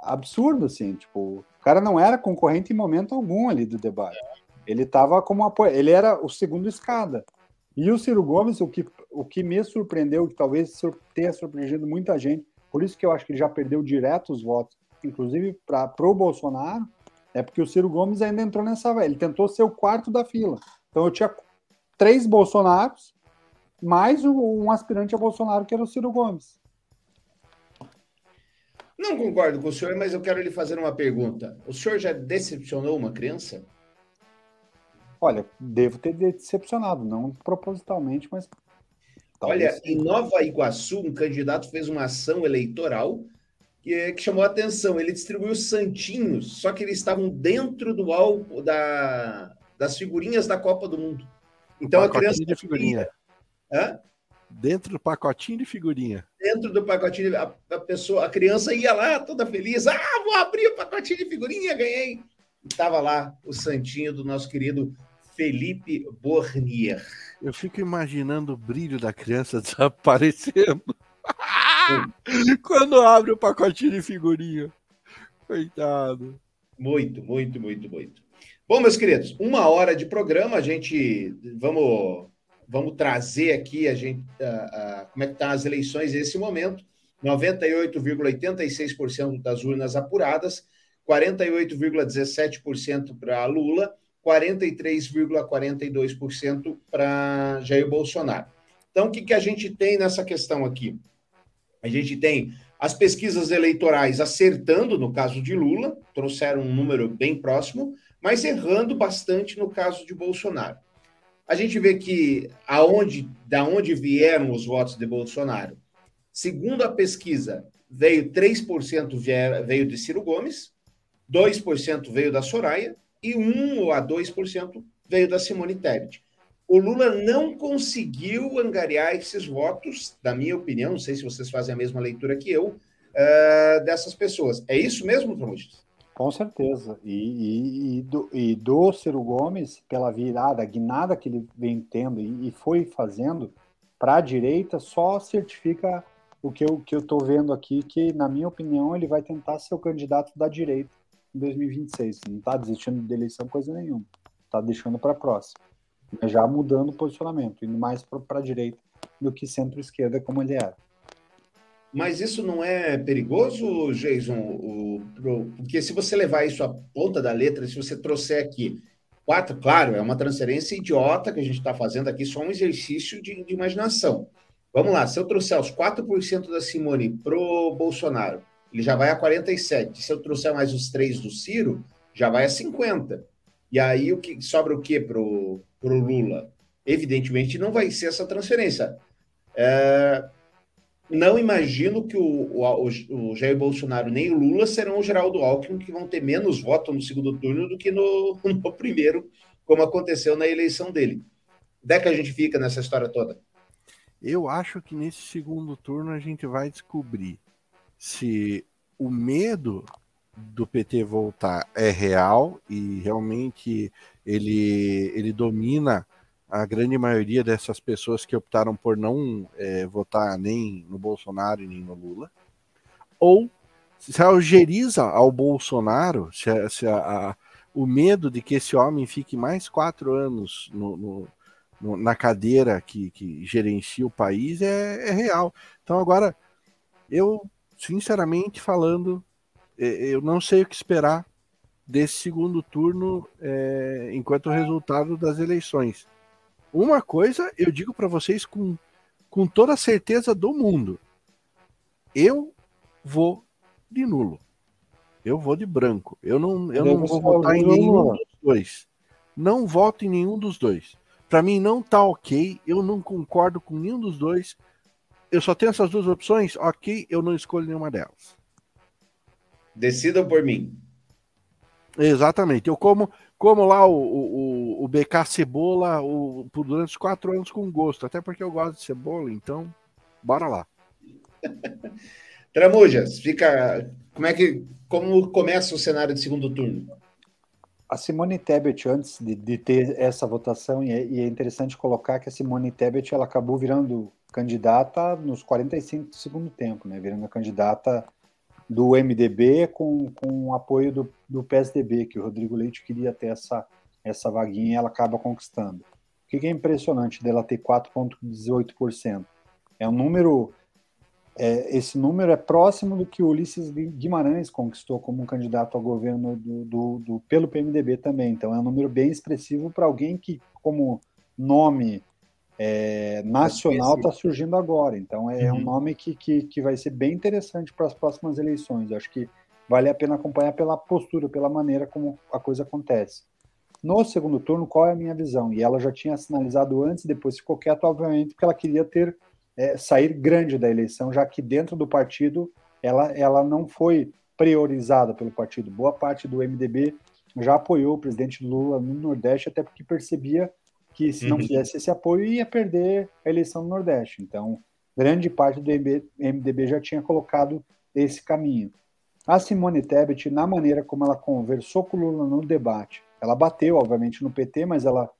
Absurdo, assim, tipo, o cara não era concorrente em momento algum ali do debate. Ele tava como apoio, ele era o segundo escada. E o Ciro Gomes, o que, o que me surpreendeu, que talvez tenha surpreendido muita gente, por isso que eu acho que ele já perdeu direto os votos, inclusive para o Bolsonaro, é porque o Ciro Gomes ainda entrou nessa. Ele tentou ser o quarto da fila. Então eu tinha três Bolsonaros, mais um aspirante a Bolsonaro, que era o Ciro Gomes. Não concordo com o senhor, mas eu quero lhe fazer uma pergunta. O senhor já decepcionou uma criança? Olha, devo ter decepcionado, não propositalmente, mas. Olha, talvez- em Nova Iguaçu, um candidato fez uma ação eleitoral que, que chamou a atenção. Ele distribuiu santinhos, só que eles estavam dentro do álbum da, das figurinhas da Copa do Mundo. Então a Pacotinho criança. de figurinha. Hã? Dentro do pacotinho de figurinha. Dentro do pacotinho, a, a pessoa, a criança ia lá toda feliz. Ah, vou abrir o pacotinho de figurinha, ganhei. Estava lá o santinho do nosso querido Felipe Bornier. Eu fico imaginando o brilho da criança desaparecendo. Quando abre o pacotinho de figurinha. Coitado. Muito, muito, muito, muito. Bom, meus queridos, uma hora de programa, a gente vamos, vamos trazer aqui a gente uh, uh, como é que estão tá as eleições nesse momento. 98,86% das urnas apuradas, 48,17% para Lula, 43,42% para Jair Bolsonaro. Então, o que, que a gente tem nessa questão aqui? A gente tem as pesquisas eleitorais acertando no caso de Lula, trouxeram um número bem próximo, mas errando bastante no caso de Bolsonaro. A gente vê que aonde, da onde vieram os votos de Bolsonaro, segundo a pesquisa, veio 3% veio de Ciro Gomes, 2% veio da Soraya e 1 a 2% veio da Simone Tebet. O Lula não conseguiu angariar esses votos, da minha opinião, não sei se vocês fazem a mesma leitura que eu, uh, dessas pessoas. É isso mesmo, Tramujas? Com certeza. E, e, e, do, e do Ciro Gomes, pela virada, guinada que ele vem tendo e, foi fazendo para a direita, só certifica o que eu estou vendo aqui, que, na minha opinião, ele vai tentar ser o candidato da direita em 2026. Não está desistindo de eleição coisa nenhuma. Está deixando para a próxima. Já mudando o posicionamento, indo mais para a direita do que centro-esquerda, como ele era. Mas isso não é perigoso, Jason? O, pro, porque se você levar isso à ponta da letra, se você trouxer aqui quatro, claro, é uma transferência idiota que a gente está fazendo aqui, só um exercício de, de, imaginação. Vamos lá, se eu trouxer os 4% da Simone pro Bolsonaro, ele já vai a 47. Se eu trouxer mais os três do Ciro, já vai a 50. E aí o que sobra o que pro, pro Lula? Evidentemente não vai ser essa transferência. É, não imagino que o, o, o, Jair Bolsonaro nem o Lula serão o Geraldo Alckmin, que vão ter menos votos no segundo turno do que no, no primeiro, como aconteceu na eleição dele. Onde é que a gente fica nessa história toda? Eu acho que nesse segundo turno a gente vai descobrir se o medo do PT voltar é real e realmente ele, ele domina a grande maioria dessas pessoas que optaram por não é, votar nem no Bolsonaro e nem no Lula, ou se algeriza ao Bolsonaro, se, se a, a, o medo de que esse homem fique mais quatro anos no, no, no, na cadeira que, que, gerencia o país é, é, real. Então agora, eu, sinceramente falando, é, eu não sei o que esperar desse segundo turno é, enquanto resultado das eleições. Uma coisa eu digo para vocês com, com toda a certeza do mundo. Eu vou de nulo. Eu vou de branco. Eu não, eu não vou votar em nenhum dos dois. Não voto em nenhum dos dois. Para mim não tá ok. Eu não concordo com nenhum dos dois. Eu só tenho essas duas opções. Ok, eu não escolho nenhuma delas. Decidam por mim. Exatamente. Eu como, como lá o, o, o BK Cebola o, durante os quatro anos com gosto, até porque eu gosto de cebola, então bora lá. Tramujas, fica. Como é que. Como começa o cenário de segundo turno? A Simone Tebet, antes de, de ter essa votação, e é, e é, interessante colocar que a Simone Tebet ela acabou virando candidata nos 45 do segundo tempo, né? Virando a candidata do MDB com, com o apoio do, do PSDB, que o Rodrigo Leite queria ter essa, essa vaguinha e ela acaba conquistando. O que é impressionante dela ter 4,18%? É um número. É, esse número é próximo do que o Ulisses Guimarães conquistou como um candidato ao governo do, do, do pelo PMDB também. Então é um número bem expressivo para alguém que, como nome é, nacional está surgindo agora. Então é uhum. um nome que, que, que vai ser bem interessante para as próximas eleições. Eu acho que vale a pena acompanhar pela postura, pela maneira como a coisa acontece. No segundo turno, qual é a minha visão? E ela já tinha sinalizado antes, depois ficou quieta, obviamente, porque ela queria ter é, sair grande da eleição, já que dentro do partido ela, ela não foi priorizada pelo partido. Boa parte do MDB já apoiou o presidente Lula no Nordeste, até porque percebia que se não Uhum. fizesse esse apoio ia perder a eleição no Nordeste. Então, grande parte do MDB já tinha colocado esse caminho. A Simone Tebet, na maneira como ela conversou com o Lula no debate, ela bateu, obviamente, no PT, mas ela,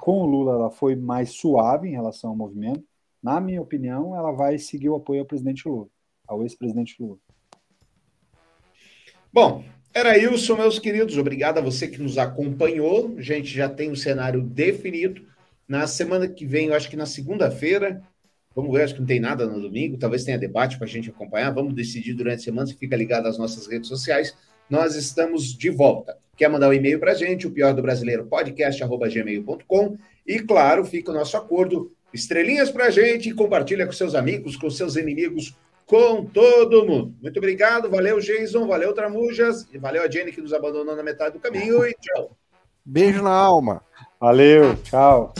com o Lula, ela foi mais suave em relação ao movimento. Na minha opinião, ela vai seguir o apoio ao presidente Lula, ao ex-presidente Lula. Bom, era isso, meus queridos. Obrigado a você que nos acompanhou. A gente já tem o cenário definido. Na semana que vem, eu acho que na segunda-feira, vamos ver, acho que não tem nada no domingo, talvez tenha debate para a gente acompanhar. Vamos decidir durante a semana, você fica ligado às nossas redes sociais. Nós estamos de volta. Quer mandar um e-mail para a gente, o pior do brasileiro podcast.gmail.com. E claro, fica o nosso acordo. Estrelinhas para a gente e compartilha com seus amigos, com seus inimigos, com todo mundo. Muito obrigado, valeu, Jason, valeu, Tramujas, e valeu a Jenny que nos abandonou na metade do caminho e tchau. Beijo na alma. Valeu, tchau.